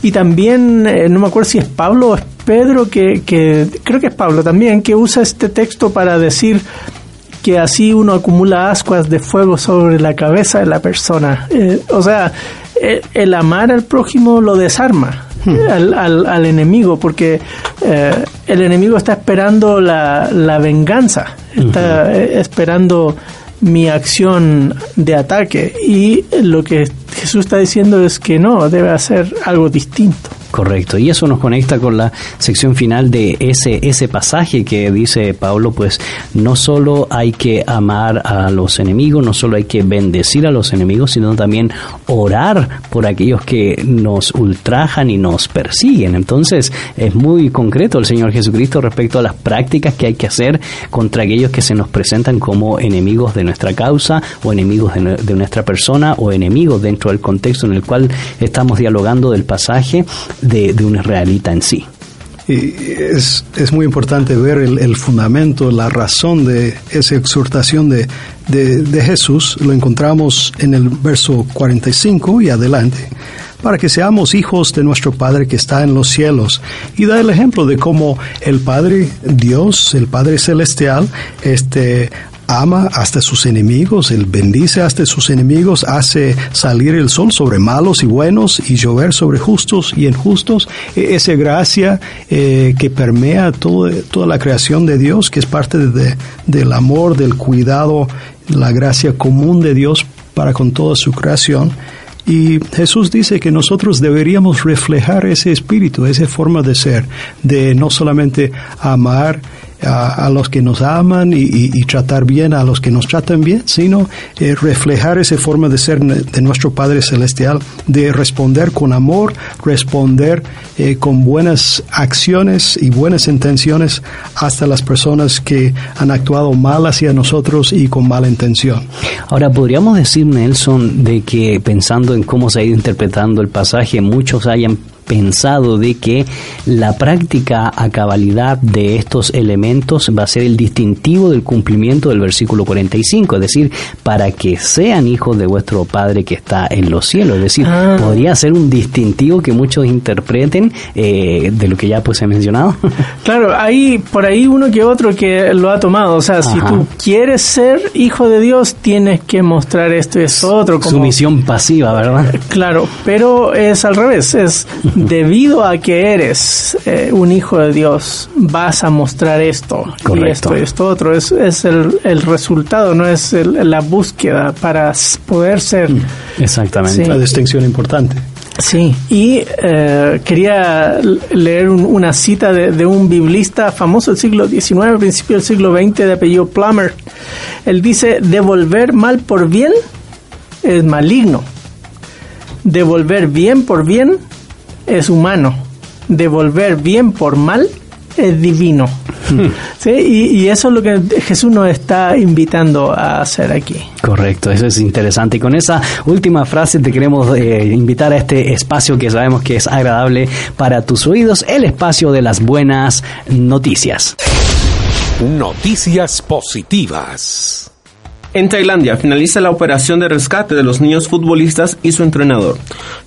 Y también, eh, no me acuerdo si es Pablo o es Pedro, que, que creo que es Pablo también, que usa este texto para decir que así uno acumula ascuas de fuego sobre la cabeza de la persona. Eh, o sea, el amar al prójimo lo desarma al, al, al, enemigo, porque eh, el enemigo está esperando la, la venganza, está eh, esperando mi acción de ataque y lo que Jesús está diciendo es que no, debe hacer algo distinto. Correcto, y eso nos conecta con la sección final de ese, ese pasaje que dice Pablo, pues no solo hay que amar a los enemigos, no solo hay que bendecir a los enemigos, sino también orar por aquellos que nos ultrajan y nos persiguen. Entonces es muy concreto el Señor Jesucristo respecto a las prácticas que hay que hacer contra aquellos que se nos presentan como enemigos de nuestra causa o enemigos de, nuestra persona o enemigos dentro del contexto en el cual estamos dialogando del pasaje de, un israelita en sí. Y es, es, muy importante ver el, fundamento, la razón de esa exhortación de, de, Jesús. Lo encontramos en el verso 45 y adelante. Para que seamos hijos de nuestro Padre que está en los cielos. Y da el ejemplo de cómo el Padre Dios, el Padre Celestial, este, ama hasta sus enemigos, Él bendice hasta sus enemigos, hace salir el sol sobre malos y buenos y llover sobre justos y injustos. E, esa gracia eh, que permea todo, toda la creación de Dios, que es parte de, del amor, del cuidado, la gracia común de Dios para con toda su creación. Y Jesús dice que nosotros deberíamos reflejar ese espíritu, esa forma de ser, de no solamente amar, a, los que nos aman y, tratar bien a los que nos tratan bien, sino eh, reflejar esa forma de ser de nuestro Padre Celestial, de responder con amor, responder eh, con buenas acciones y buenas intenciones hasta las personas que han actuado mal hacia nosotros y con mala intención. Ahora, podríamos decir, Nelson, de que pensando en cómo se ha ido interpretando el pasaje, muchos hayan pensado de que la práctica a cabalidad de estos elementos va a ser el distintivo del cumplimiento del versículo 45, es decir, para que sean hijos de vuestro Padre que está en los cielos. Es decir, ah. podría ser un distintivo que muchos interpreten eh, de lo que ya pues he mencionado. Claro, hay por ahí uno que otro que lo ha tomado. O sea, si tú quieres ser hijo de Dios, tienes que mostrar esto y eso otro. Como... Sumisión pasiva, ¿verdad? Claro, pero es al revés. Es debido a que eres eh, un hijo de Dios, vas a mostrar esto y esto y esto otro. Es, es el, el resultado, no es la búsqueda para poder ser. Mm, exactamente. Una distinción importante. Sí, y eh, quería leer una cita de, de, un biblista famoso del siglo XIX, principio del siglo XX, de apellido Plummer. Él dice, devolver mal por bien es maligno. Devolver bien por bien es humano. Devolver bien por mal es divino. Hmm. ¿Sí? Y, eso es lo que Jesús nos está invitando a hacer aquí. Correcto, eso es interesante. Y con esa última frase te queremos eh, invitar a este espacio que sabemos que es agradable para tus oídos, el espacio de las buenas noticias. Noticias positivas. En Tailandia finaliza la operación de rescate de los niños futbolistas y su entrenador.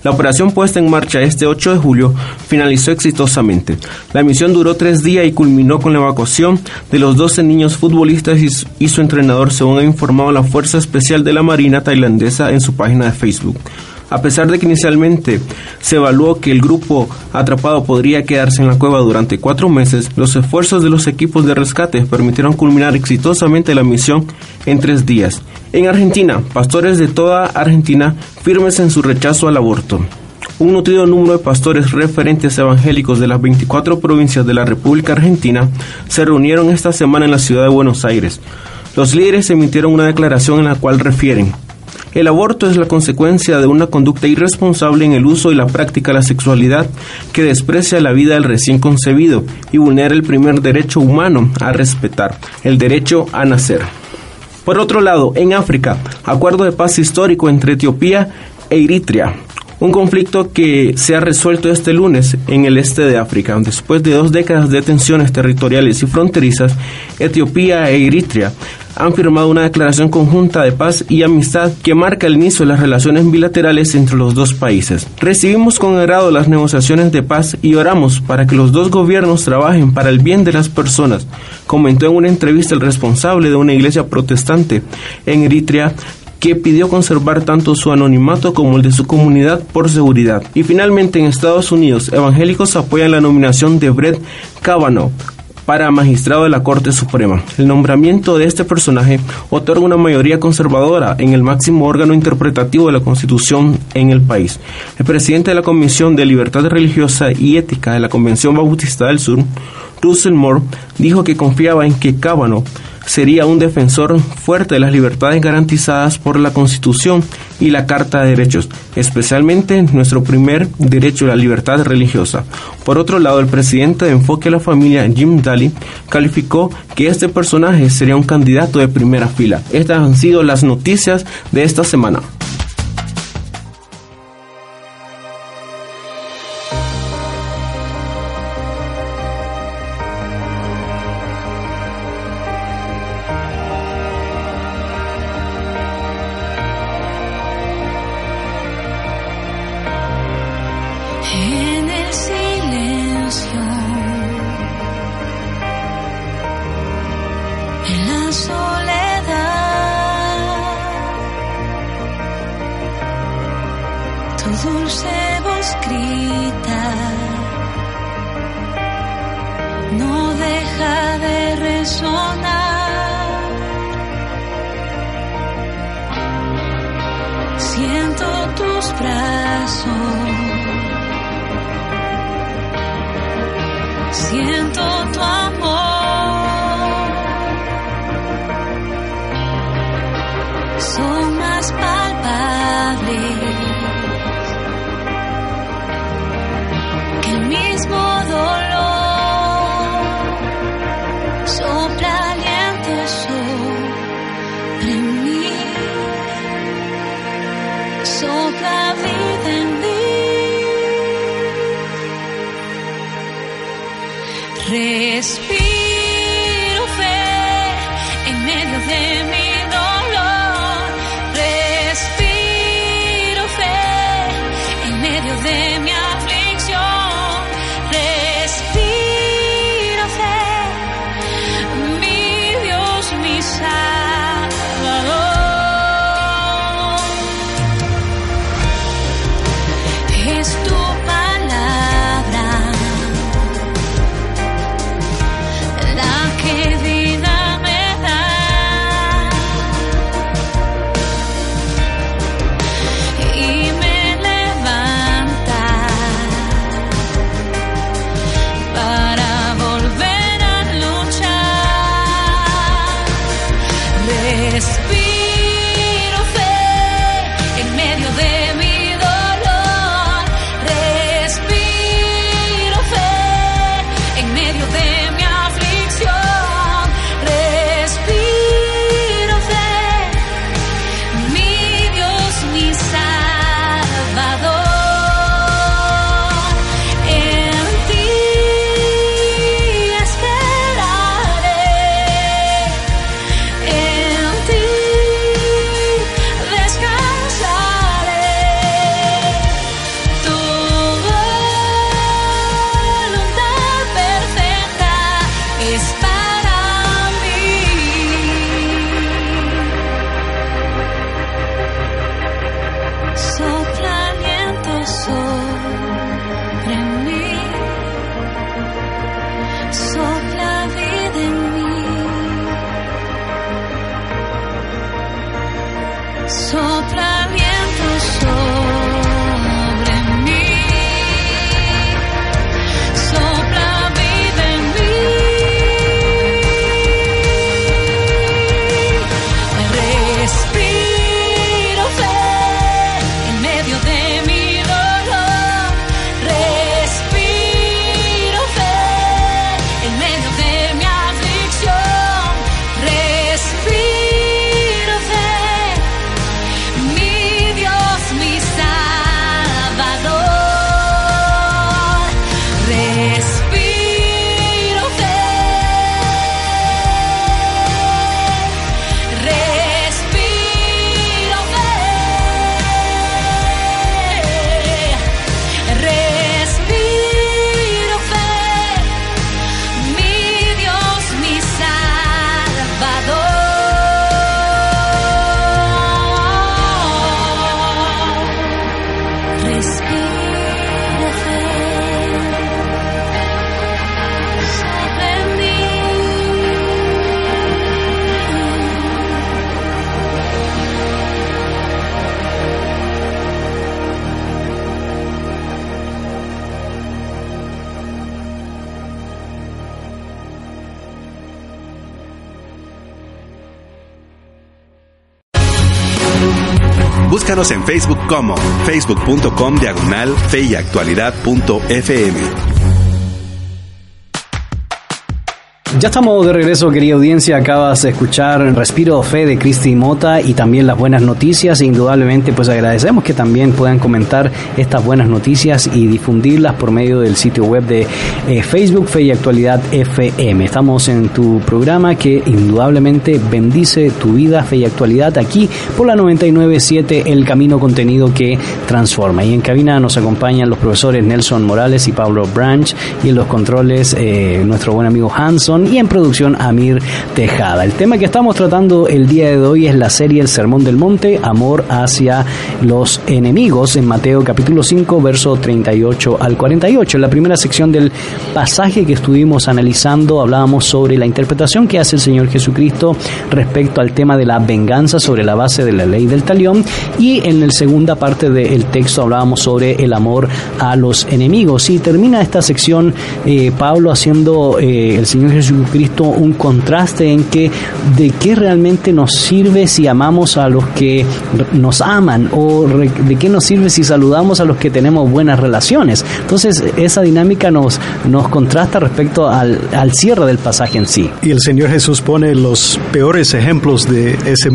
La operación puesta en marcha este 8 de julio finalizó exitosamente. La misión duró tres días y culminó con la evacuación de los 12 niños futbolistas y su entrenador, según ha informado la Fuerza Especial de la Marina tailandesa en su página de Facebook. A pesar de que inicialmente se evaluó que el grupo atrapado podría quedarse en la cueva durante cuatro meses, los esfuerzos de los equipos de rescate permitieron culminar exitosamente la misión en tres días. En Argentina, pastores de toda Argentina firmes en su rechazo al aborto. Un nutrido número de pastores referentes evangélicos de las 24 provincias de la República Argentina se reunieron esta semana en la ciudad de Buenos Aires. Los líderes emitieron una declaración en la cual refieren el aborto es la consecuencia de una conducta irresponsable en el uso y la práctica de la sexualidad que desprecia la vida del recién concebido y vulnera el primer derecho humano a respetar, el derecho a nacer. Por otro lado, en África, acuerdo de paz histórico entre Etiopía e Eritrea, un conflicto que se ha resuelto este lunes en el este de África. Después de dos décadas de tensiones territoriales y fronterizas, Etiopía e Eritrea han firmado una declaración conjunta de paz y amistad que marca el inicio de las relaciones bilaterales entre los dos países. Recibimos con agrado las negociaciones de paz y oramos para que los dos gobiernos trabajen para el bien de las personas, comentó en una entrevista el responsable de una iglesia protestante en Eritrea que pidió conservar tanto su anonimato como el de su comunidad por seguridad. Y finalmente en Estados Unidos, evangélicos apoyan la nominación de Brett Kavanaugh para magistrado de la Corte Suprema. El nombramiento de este personaje otorga una mayoría conservadora en el máximo órgano interpretativo de la Constitución en el país. El presidente de la Comisión de Libertad Religiosa y Ética de la Convención Bautista del Sur, Russell Moore, dijo que confiaba en que Kavanaugh sería un defensor fuerte de las libertades garantizadas por la Constitución y la Carta de Derechos, especialmente nuestro primer derecho, la libertad religiosa. Por otro lado, el presidente de Enfoque a la Familia, Jim Daly, calificó que este personaje sería un candidato de primera fila. Estas han sido las noticias de esta semana. Facebook como facebook.com diagonal feyactualidad.fm. Ya estamos de regreso, querida audiencia. Acabas de escuchar Respiro Fe de Cristi Mota y también las buenas noticias. E indudablemente, pues agradecemos que también puedan comentar estas buenas noticias y difundirlas por medio del sitio web de eh, Facebook Fe y Actualidad FM. Estamos en tu programa que indudablemente bendice tu vida, Fe y Actualidad, aquí por la 997, el camino contenido que transforma. Y en cabina nos acompañan los profesores Nelson Morales y Pablo Branch y en los controles eh, nuestro buen amigo Hanson y en producción Amir Tejada. El tema que estamos tratando el día de hoy es la serie El Sermón del Monte, Amor hacia los enemigos, en Mateo capítulo 5, verso 38 al 48. En la primera sección del pasaje que estuvimos analizando hablábamos sobre la interpretación que hace el Señor Jesucristo respecto al tema de la venganza sobre la base de la ley del talión y en la segunda parte del texto hablábamos sobre el amor a los enemigos. Y termina esta sección eh, Pablo haciendo eh, el Señor Jesucristo Jesucristo un contraste en que de qué realmente nos sirve si amamos a los que nos aman o de qué nos sirve si saludamos a los que tenemos buenas relaciones. Entonces esa dinámica nos, nos contrasta respecto al, al cierre del pasaje en sí. Y el Señor Jesús pone los peores ejemplos de ese,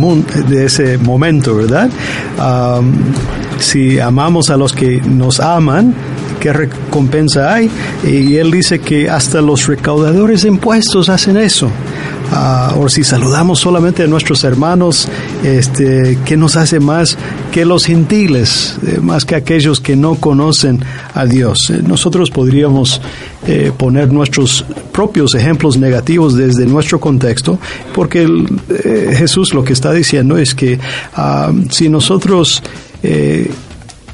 de ese momento, ¿verdad? si amamos a los que nos aman, ¿qué recompensa hay? Y él dice que hasta los recaudadores de impuestos hacen eso. Ah, o si saludamos solamente a nuestros hermanos, este, ¿qué nos hace más que los gentiles, eh, más que aquellos que no conocen a Dios? Eh, nosotros podríamos eh, poner nuestros propios ejemplos negativos desde nuestro contexto, porque Jesús lo que está diciendo es que ah, si nosotros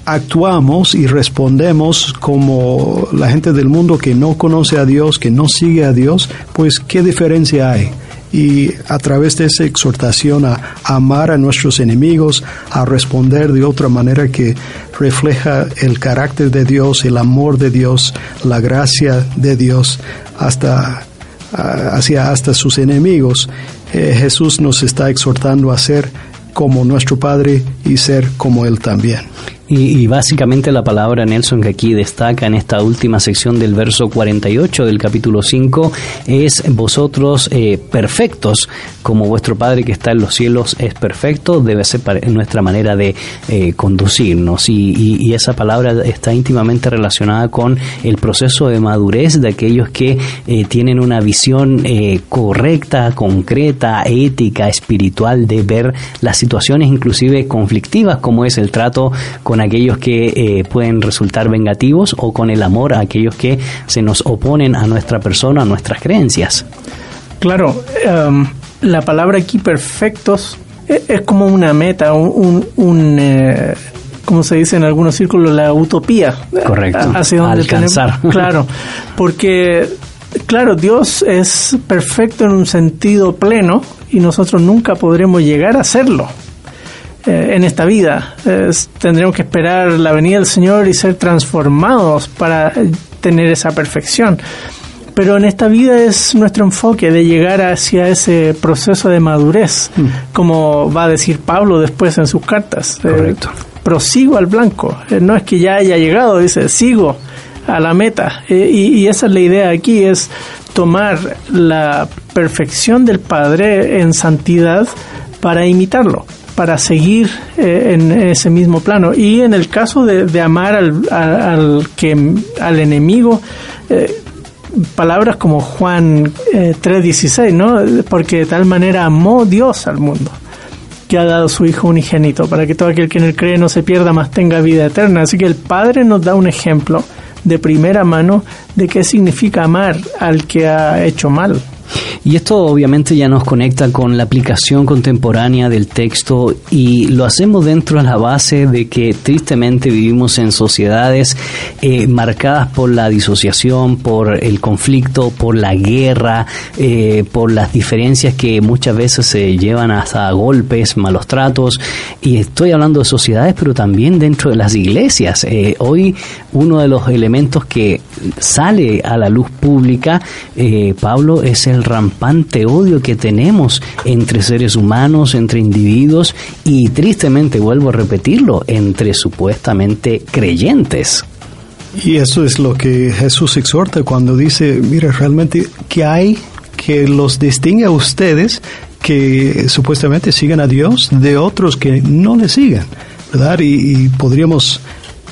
actuamos y respondemos como la gente del mundo que no conoce a Dios, que no sigue a Dios, pues ¿qué diferencia hay? Y a través de esa exhortación a amar a nuestros enemigos, a responder de otra manera que refleja el carácter de Dios, el amor de Dios, la gracia de Dios hasta hacia hasta sus enemigos, eh, Jesús nos está exhortando a ser como nuestro Padre y ser como Él también. Y, básicamente la palabra Nelson que aquí destaca en esta última sección del verso 48 del capítulo 5 es vosotros eh, perfectos como vuestro Padre que está en los cielos es perfecto, debe ser nuestra manera de eh, conducirnos. Y, esa palabra está íntimamente relacionada con el proceso de madurez de aquellos que eh, tienen una visión correcta, concreta, ética, espiritual de ver las situaciones inclusive conflictivas como es el trato con aquellos que eh, pueden resultar vengativos o con el amor a aquellos que se nos oponen a nuestra persona, a nuestras creencias. Claro, em, la palabra aquí perfectos e, es, como una meta, un, un, eh, como se dice en algunos círculos, la utopía. Correcto. Hacia donde Alcanzar. claro, porque, claro, Dios es perfecto en un sentido pleno y nosotros nunca podremos llegar a serlo. Eh, en esta vida. tendremos que esperar la venida del Señor y ser transformados para tener esa perfección. Pero en esta vida es nuestro enfoque de llegar hacia ese proceso de madurez, mm. como va a decir Pablo después en sus cartas. Correcto. prosigo al blanco. no es que ya haya llegado, dice, sigo a la meta. y, y, esa es la idea aquí, es tomar la perfección del Padre en santidad para imitarlo, para seguir eh, en ese mismo plano. Y en el caso de, amar al, al, que, al enemigo, eh, palabras como Juan 3:16, eh, ¿no? Porque de tal manera amó Dios al mundo que ha dado su Hijo unigénito, para que todo aquel que en él cree no se pierda, más tenga vida eterna. Así que el Padre nos da un ejemplo de primera mano de qué significa amar al que ha hecho mal. Y esto obviamente ya nos conecta con la aplicación contemporánea del texto y lo hacemos dentro de la base de que tristemente vivimos en sociedades eh, marcadas por la disociación, por el conflicto, por la guerra, eh, por las diferencias que muchas veces se llevan hasta golpes, malos tratos. Y estoy hablando de sociedades, pero también dentro de las iglesias. Eh, hoy uno de los elementos que sale a la luz pública, Pablo, es el rampante odio que tenemos entre seres humanos, entre individuos y tristemente, vuelvo a repetirlo, entre supuestamente creyentes. Y eso es lo que Jesús exhorta cuando dice, mira, realmente, ¿qué hay que los distingue a ustedes que supuestamente sigan a Dios de otros que no le sigan? ¿Verdad? y podríamos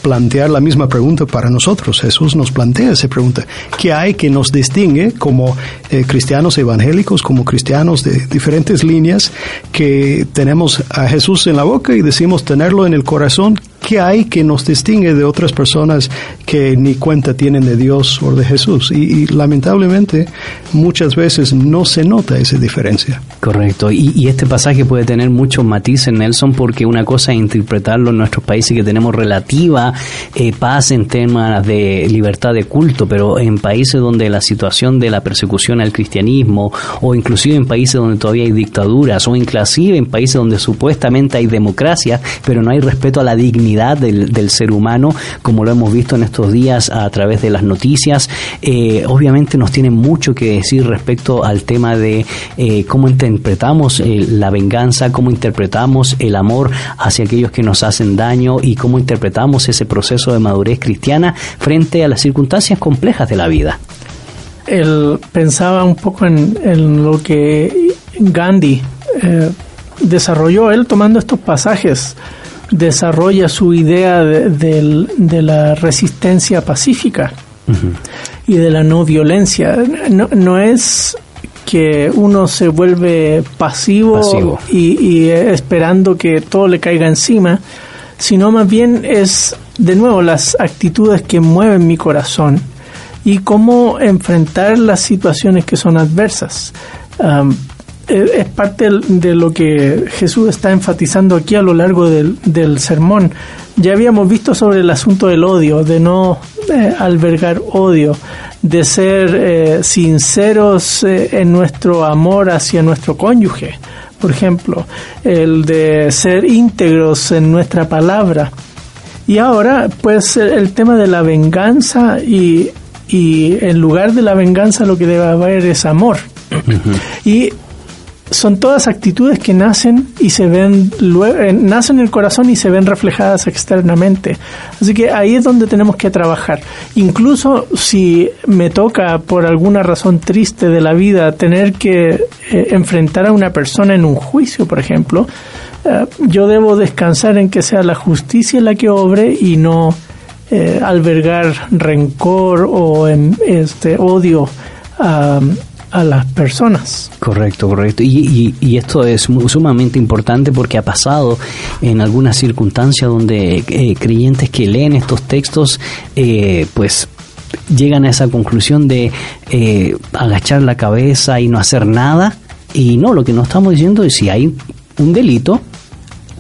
plantear la misma pregunta para nosotros. Jesús nos plantea esa pregunta. ¿Qué hay que nos distingue como eh, cristianos evangélicos, como cristianos de diferentes líneas, que tenemos a Jesús en la boca y decimos tenerlo en el corazón? ¿Qué hay que nos distingue de otras personas que ni cuenta tienen de Dios o de Jesús? Y, lamentablemente muchas veces no se nota esa diferencia. Correcto. Y, este pasaje puede tener muchos matices, Nelson, porque una cosa es interpretarlo en nuestros países que tenemos relativa eh, paz en temas de libertad de culto, pero en países donde la situación de la persecución al cristianismo, o inclusive en países donde todavía hay dictaduras, o inclusive en países donde supuestamente hay democracia, pero no hay respeto a la dignidad del, ser humano, como lo hemos visto en estos días a través de las noticias. Eh, obviamente nos tiene mucho que decir respecto al tema de eh, cómo interpretamos eh, la venganza, cómo interpretamos el amor hacia aquellos que nos hacen daño y cómo interpretamos ese proceso de madurez cristiana frente a las circunstancias complejas de la vida. Él pensaba un poco en, lo que Gandhi desarrolló él tomando estos pasajes desarrolla su idea de, la resistencia pacífica y de la no violencia. No, es que uno se vuelve pasivo, Y, esperando que todo le caiga encima, sino más bien es, de nuevo, las actitudes que mueven mi corazón y cómo enfrentar las situaciones que son adversas es parte de lo que Jesús está enfatizando aquí a lo largo del, sermón. Ya habíamos visto sobre el asunto del odio, de no eh, albergar odio, de ser eh, sinceros eh, en nuestro amor hacia nuestro cónyuge, por ejemplo, el de ser íntegros en nuestra palabra. Y ahora, pues el tema de la venganza y, y en lugar de la venganza lo que debe haber es amor. Y son todas actitudes que nacen y se ven eh, nacen en el corazón y se ven reflejadas externamente. Así que ahí es donde tenemos que trabajar. Incluso si me toca por alguna razón triste de la vida tener que eh, enfrentar a una persona en un juicio, por ejemplo, eh, yo debo descansar en que sea la justicia la que obre y no albergar rencor o em, este odio a a las personas. Correcto, correcto. Y, esto es sumamente importante porque ha pasado en algunas circunstancias donde eh, creyentes que leen estos textos, eh, pues llegan a esa conclusión de eh, agachar la cabeza y no hacer nada. Y no, lo que nos estamos diciendo es si hay un delito,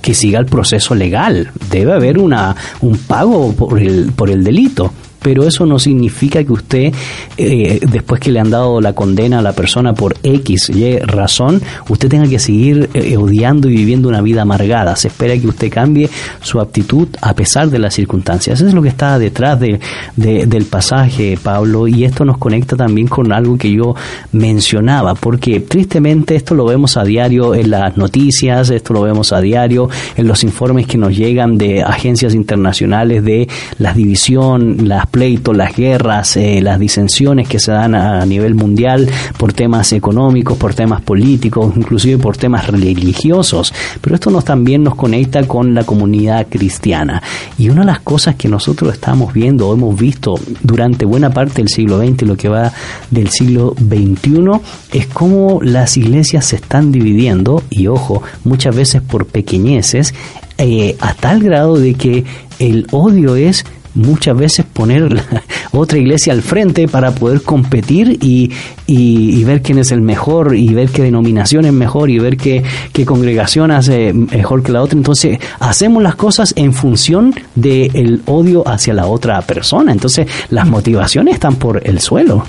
que siga el proceso legal. Debe haber una, un pago por el, por el delito pero eso no significa que usted, eh, después que le han dado la condena a la persona por X, Y razón, usted tenga que seguir eh, odiando y viviendo una vida amargada. Se espera que usted cambie su actitud a pesar de las circunstancias. Eso es lo que está detrás de, del pasaje, Pablo, y esto nos conecta también con algo que yo mencionaba, porque tristemente esto lo vemos a diario en las noticias, esto lo vemos a diario en los informes que nos llegan de agencias internacionales de la división, las pleitos, las guerras, eh, las disensiones que se dan a nivel mundial por temas económicos, por temas políticos, inclusive por temas religiosos. Pero esto nos también nos conecta con la comunidad cristiana. Y una de las cosas que nosotros estamos viendo o hemos visto durante buena parte del siglo XX, lo que va del siglo XXI, es cómo las iglesias se están dividiendo, y ojo, muchas veces por pequeñeces, eh, a tal grado de que el odio es muchas veces poner otra iglesia al frente para poder competir y, y, ver quién es el mejor y ver qué denominación es mejor y ver qué, qué congregación hace mejor que la otra. Entonces hacemos las cosas en función del odio hacia la otra persona. Entonces las motivaciones están por el suelo.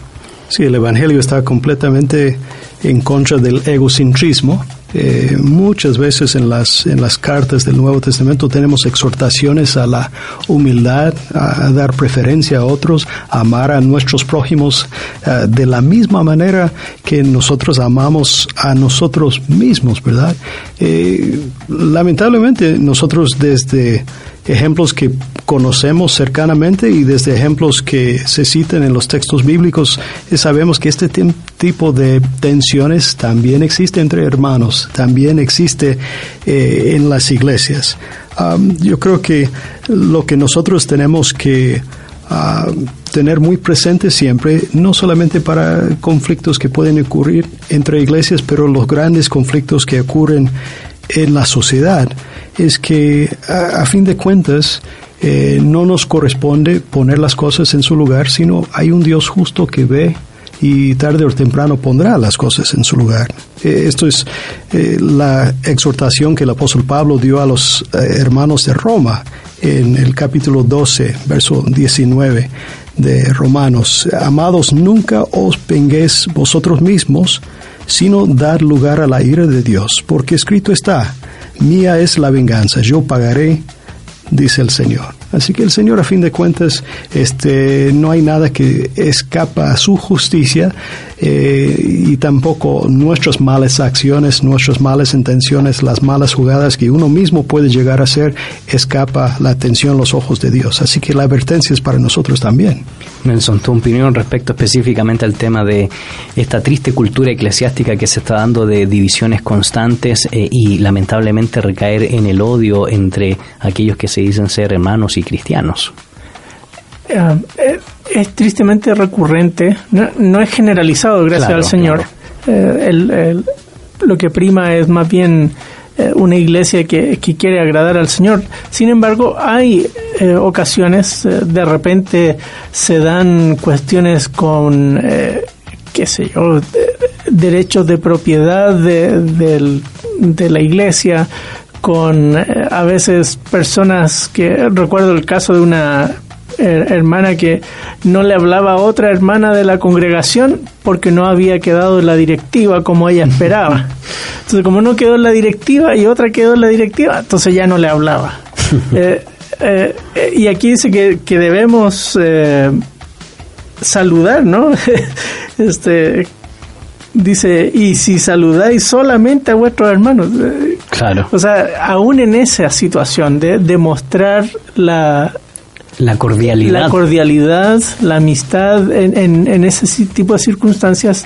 Sí, el Evangelio está completamente en contra del egocentrismo eh, muchas veces en las, en las cartas del Nuevo Testamento tenemos exhortaciones a la humildad, a, dar preferencia a otros, a amar a nuestros prójimos eh, de la misma manera que nosotros amamos a nosotros mismos, ¿verdad? Eh, lamentablemente nosotros desde ejemplos que conocemos cercanamente y desde ejemplos que se citan en los textos bíblicos, eh, sabemos que este tipo de tensiones también existe entre hermanos, también existe eh, en las iglesias. yo creo que lo que nosotros tenemos que ah, tener muy presente siempre, no solamente para conflictos que pueden ocurrir entre iglesias, pero los grandes conflictos que ocurren en la sociedad, es que a, fin de cuentas eh, no nos corresponde poner las cosas en su lugar, sino hay un Dios justo que ve y tarde o temprano pondrá las cosas en su lugar. Eh, esto es eh, la exhortación que el apóstol Pablo dio a los hermanos de Roma en el capítulo 12, verso 19 de Romanos. Amados, nunca os venguéis vosotros mismos, sino dar lugar a la ira de Dios, porque escrito está, mía es la venganza, yo pagaré, dice el Señor. Así que el Señor, a fin de cuentas, este, no hay nada que escapa a su justicia eh, y tampoco nuestras malas acciones, nuestras malas intenciones, las malas jugadas que uno mismo puede llegar a hacer, escapa la atención, los ojos de Dios. Así que la advertencia es para nosotros también. Nelson, tu opinión respecto específicamente al tema de esta triste cultura eclesiástica que se está dando de divisiones constantes eh, y lamentablemente recaer en el odio entre aquellos que se dicen ser hermanos y cristianos. Eh, eh, es tristemente recurrente, no, es generalizado, gracias al Señor. Eh, lo que prima es más bien una iglesia que, quiere agradar al Señor. Sin embargo, hay ocasiones, de repente se dan cuestiones con, qué sé yo, derechos de propiedad de, de la iglesia, con eh, a veces personas que recuerdo el caso de una hermana que no le hablaba a otra hermana de la congregación porque no había quedado en la directiva como ella esperaba. Entonces, como no quedó en la directiva y otra quedó en la directiva, entonces ya no le hablaba. Eh, eh, y aquí dice que, que debemos saludar, ¿no? este, dice, y si saludáis solamente a vuestros hermanos. Eh, claro. O sea, aún en esa situación de demostrar la, la cordialidad. La cordialidad, la amistad en, en, ese tipo de circunstancias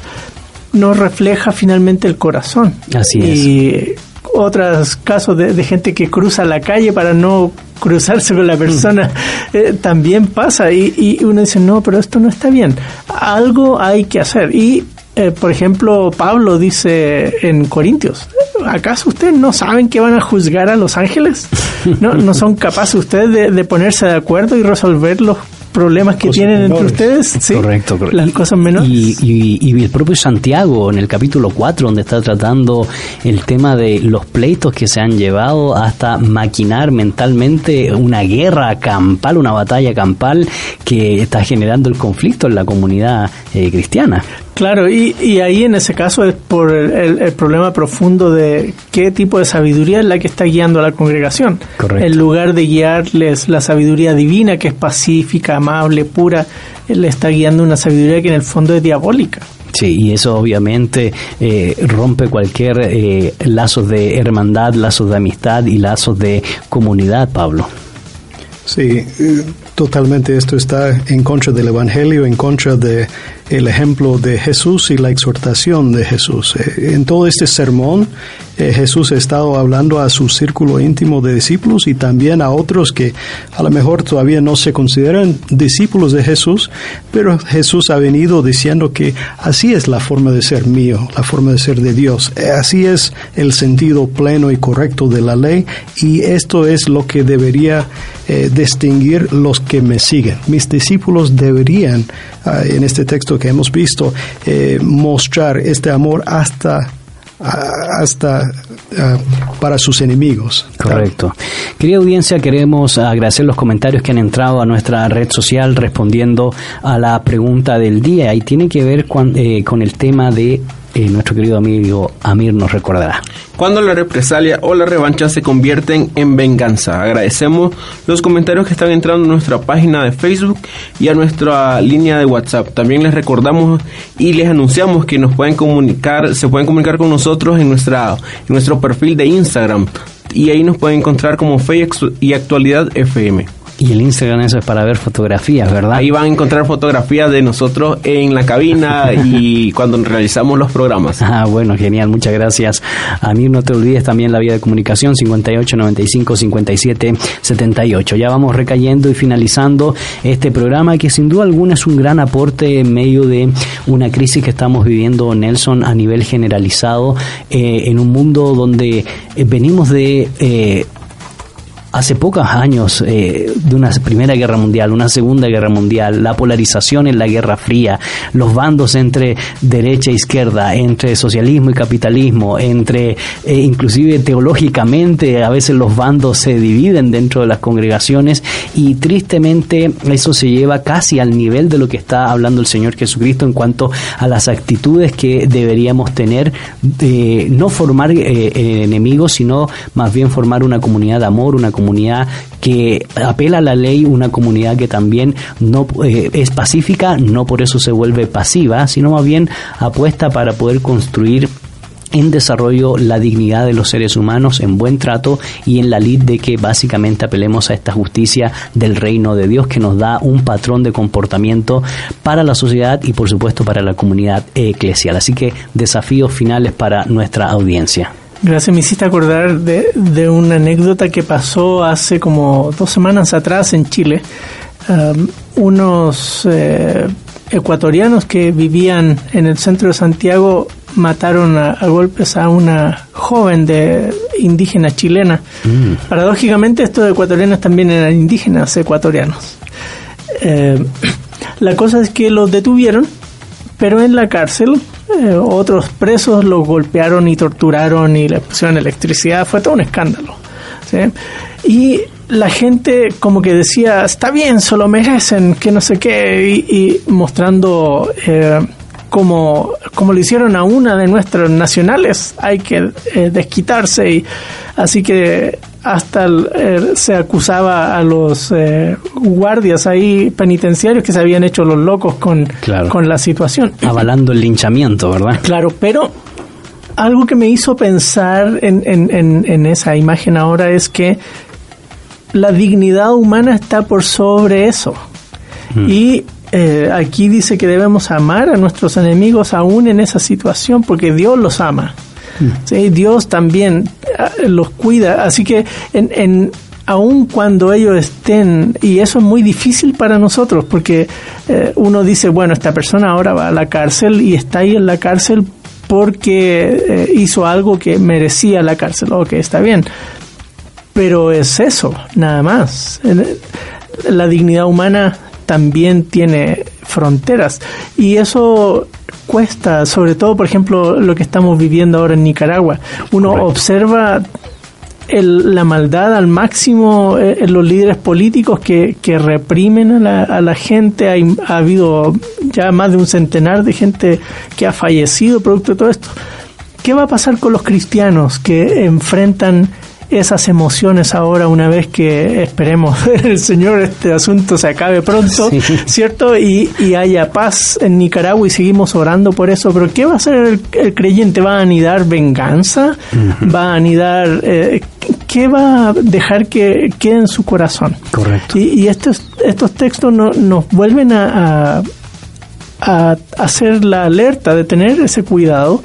no refleja finalmente el corazón. Así y otros casos de, gente que cruza la calle para no cruzarse con la persona mm. eh, también pasa y, y, uno dice no pero esto no está bien algo hay que hacer y eh, por ejemplo, Pablo dice en Corintios, ¿acaso ustedes no saben que van a juzgar a los ángeles? ¿No, no son capaces ustedes de, ponerse de acuerdo y resolver los problemas que tienen entre ustedes. ¿sí? Correcto, correcto. Las cosas menores. Y, y, el propio Santiago, en el capítulo 4, donde está tratando el tema de los pleitos que se han llevado hasta maquinar mentalmente una guerra campal, una batalla campal que está generando el conflicto en la comunidad eh, cristiana. Claro, y, y, ahí en ese caso es por el, el, problema profundo de qué tipo de sabiduría es la que está guiando a la congregación. Correcto. En lugar de guiarles la sabiduría divina, que es pacífica, amable, pura, le está guiando una sabiduría que en el fondo es diabólica. Sí, y eso obviamente eh, rompe cualquier eh, lazos de hermandad, lazos de amistad y lazos de comunidad, Pablo. Sí, eh, totalmente esto está en contra del Evangelio, en contra de el ejemplo de Jesús y la exhortación de Jesús. Eh, en todo este sermón, eh, Jesús ha estado hablando a su círculo íntimo de discípulos y también a otros que a lo mejor todavía no se consideran discípulos de Jesús, pero Jesús ha venido diciendo que así es la forma de ser mío, la forma de ser de Dios. Así es el sentido pleno y correcto de la ley y esto es lo que debería distinguir los que me siguen. Mis discípulos deberían, ah, en este texto que hemos visto, eh, mostrar este amor hasta hasta ah, para sus enemigos. Correcto. Querida audiencia, queremos agradecer los comentarios que han entrado a nuestra red social respondiendo a la pregunta del día y tiene que ver eh, con el tema de eh, nuestro querido amigo Amir nos recordará. Cuando la represalia o la revancha se convierten en venganza. Agradecemos los comentarios que están entrando a nuestra página de Facebook y a nuestra línea de WhatsApp. También les recordamos y les anunciamos que nos pueden comunicar, se pueden comunicar con nosotros en nuestra en nuestro perfil de Instagram y ahí nos pueden encontrar como Fe y Actualidad FM. Y el Instagram eso es para ver fotografías, ¿verdad? Ahí van a encontrar fotografías de nosotros en la cabina y cuando realizamos los programas. Ah, bueno, genial, muchas gracias. A mí no te olvides también la vía de comunicación 58 95 57 78. Ya vamos recayendo y finalizando este programa que sin duda alguna es un gran aporte en medio de una crisis que estamos viviendo, Nelson, a nivel generalizado, eh, en un mundo donde eh, venimos de... Eh, hace pocos años eh, de una Primera Guerra Mundial, una Segunda Guerra Mundial, la polarización en la Guerra Fría, los bandos entre derecha e izquierda, entre socialismo y capitalismo, entre eh, inclusive teológicamente a veces los bandos se dividen dentro de las congregaciones y tristemente eso se lleva casi al nivel de lo que está hablando el Señor Jesucristo en cuanto a las actitudes que deberíamos tener de no formar eh, enemigos, sino más bien formar una comunidad de amor, una comunidad comunidad que apela a la ley, una comunidad que también no eh, es pacífica, no por eso se vuelve pasiva, sino más bien apuesta para poder construir en desarrollo la dignidad de los seres humanos en buen trato y en la lid de que básicamente apelemos a esta justicia del reino de Dios que nos da un patrón de comportamiento para la sociedad y por supuesto para la comunidad eclesial. Así que desafíos finales para nuestra audiencia. Gracias, me hiciste acordar de, de, una anécdota que pasó hace como dos semanas atrás en Chile. Um, unos eh, ecuatorianos que vivían en el centro de Santiago mataron a, golpes a una joven de indígena chilena. Mm. Paradójicamente estos ecuatorianos también eran indígenas ecuatorianos. Eh, la cosa es que los detuvieron, pero en la cárcel eh, otros presos los golpearon y torturaron y les pusieron electricidad, fue todo un escándalo. Y la gente como que decía, está bien, se lo merecen, que no sé qué, y, mostrando eh, como, como lo hicieron a una de nuestros nacionales, hay que eh, desquitarse, y así que hasta se acusaba a los eh, guardias ahí penitenciarios que se habían hecho los locos con, con la situación. Avalando el linchamiento, ¿verdad? Claro, pero algo que me hizo pensar en, en, en, esa imagen ahora es que la dignidad humana está por sobre eso. Mm. Y eh, aquí dice que debemos amar a nuestros enemigos aún en esa situación porque Dios los ama. Dios también eh, los cuida, así que en, en aun cuando ellos estén, y eso es muy difícil para nosotros, porque eh, uno dice, bueno, esta persona ahora va a la cárcel y está ahí en la cárcel porque eh, hizo algo que merecía la cárcel, ok, está bien, pero es eso, nada más. La dignidad humana también tiene fronteras. Y eso cuesta, sobre todo, por ejemplo, lo que estamos viviendo ahora en Nicaragua. Uno observa la maldad al máximo eh, en los líderes políticos que, que reprimen a la, gente. Hay, ha habido ya más de un centenar de gente que ha fallecido producto de todo esto. ¿Qué va a pasar con los cristianos que enfrentan esas emociones ahora una vez que esperemos el Señor este asunto se acabe pronto, ¿cierto? Y, haya paz en Nicaragua y seguimos orando por eso, pero ¿qué va a hacer el, creyente? ¿Va a anidar venganza? ¿Va a anidar... Eh, ¿Qué va a dejar que quede en su corazón? Correcto. Y, estos, estos textos nos vuelven a, a hacer la alerta de tener ese cuidado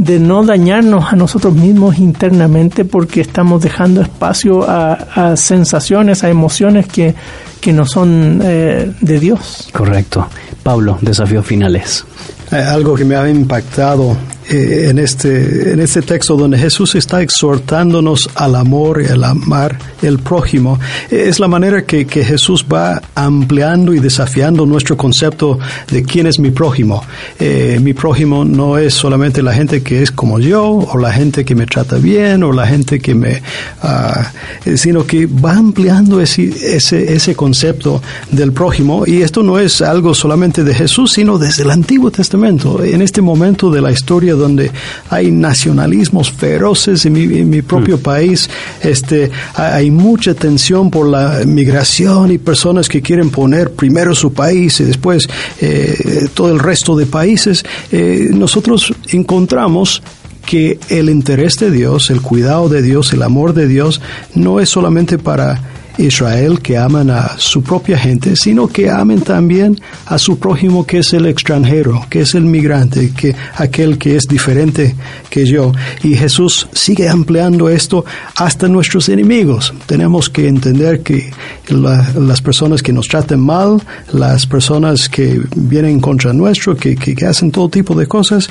de no dañarnos a nosotros mismos internamente porque estamos dejando espacio a, sensaciones, a emociones que, que no son eh, de Dios. Correcto. Pablo, desafíos finales. Eh, algo que me ha impactado eh, en, este, en este texto donde Jesús está exhortándonos al amor y al amar el prójimo, es la manera que, que, Jesús va ampliando y desafiando nuestro concepto de quién es mi prójimo. Eh, mi prójimo no es solamente la gente que es como yo, o la gente que me trata bien, o la gente que me... Ah, sino que va ampliando ese, ese, ese concepto del prójimo, y esto no es algo solamente de Jesús, sino desde el Antiguo Testamento. En este momento de la historia donde hay nacionalismos feroces en mi, propio mm. país, este, hay mucha tensión por la migración y personas que quieren poner primero su país y después eh, todo el resto de países. Eh, nosotros encontramos que el interés de Dios, el cuidado de Dios, el amor de Dios, no es solamente para Israel que aman a su propia gente, sino que amen también a su prójimo que es el extranjero, que es el migrante, que aquel que es diferente que yo. Y Jesús sigue ampliando esto hasta nuestros enemigos. Tenemos que entender que las personas que nos traten mal, las personas que vienen contra nuestro, que, que, hacen todo tipo de cosas,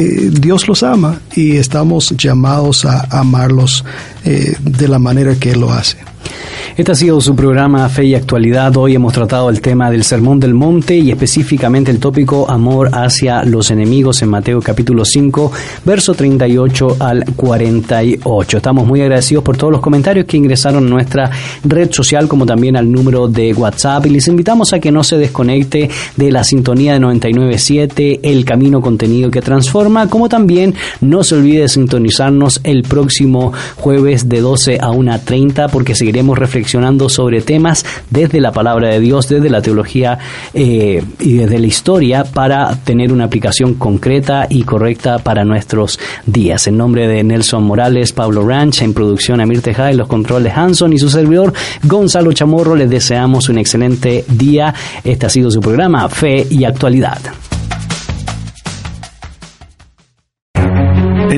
eh, Dios los ama y estamos llamados a amarlos eh, de la manera que Él lo hace. Este ha sido su programa Fe y Actualidad. Hoy hemos tratado el tema del Sermón del Monte y específicamente el tópico Amor hacia los enemigos en Mateo capítulo 5, verso 38 al 48. Estamos muy agradecidos por todos los comentarios que ingresaron a nuestra red social como también al número de WhatsApp y les invitamos a que no se desconecte de la sintonía de 997, el camino contenido que transforma, como también no se olvide de sintonizarnos el próximo jueves de 12 a 1.30 porque seguiremos reflexionando reflexionando sobre temas desde la palabra de Dios, desde la teología eh, y desde la historia para tener una aplicación concreta y correcta para nuestros días. En nombre de Nelson Morales, Pablo Ranch, en producción Amir Tejada, en los controles Hanson y su servidor Gonzalo Chamorro, les deseamos un excelente día. Este ha sido su programa Fe y Actualidad.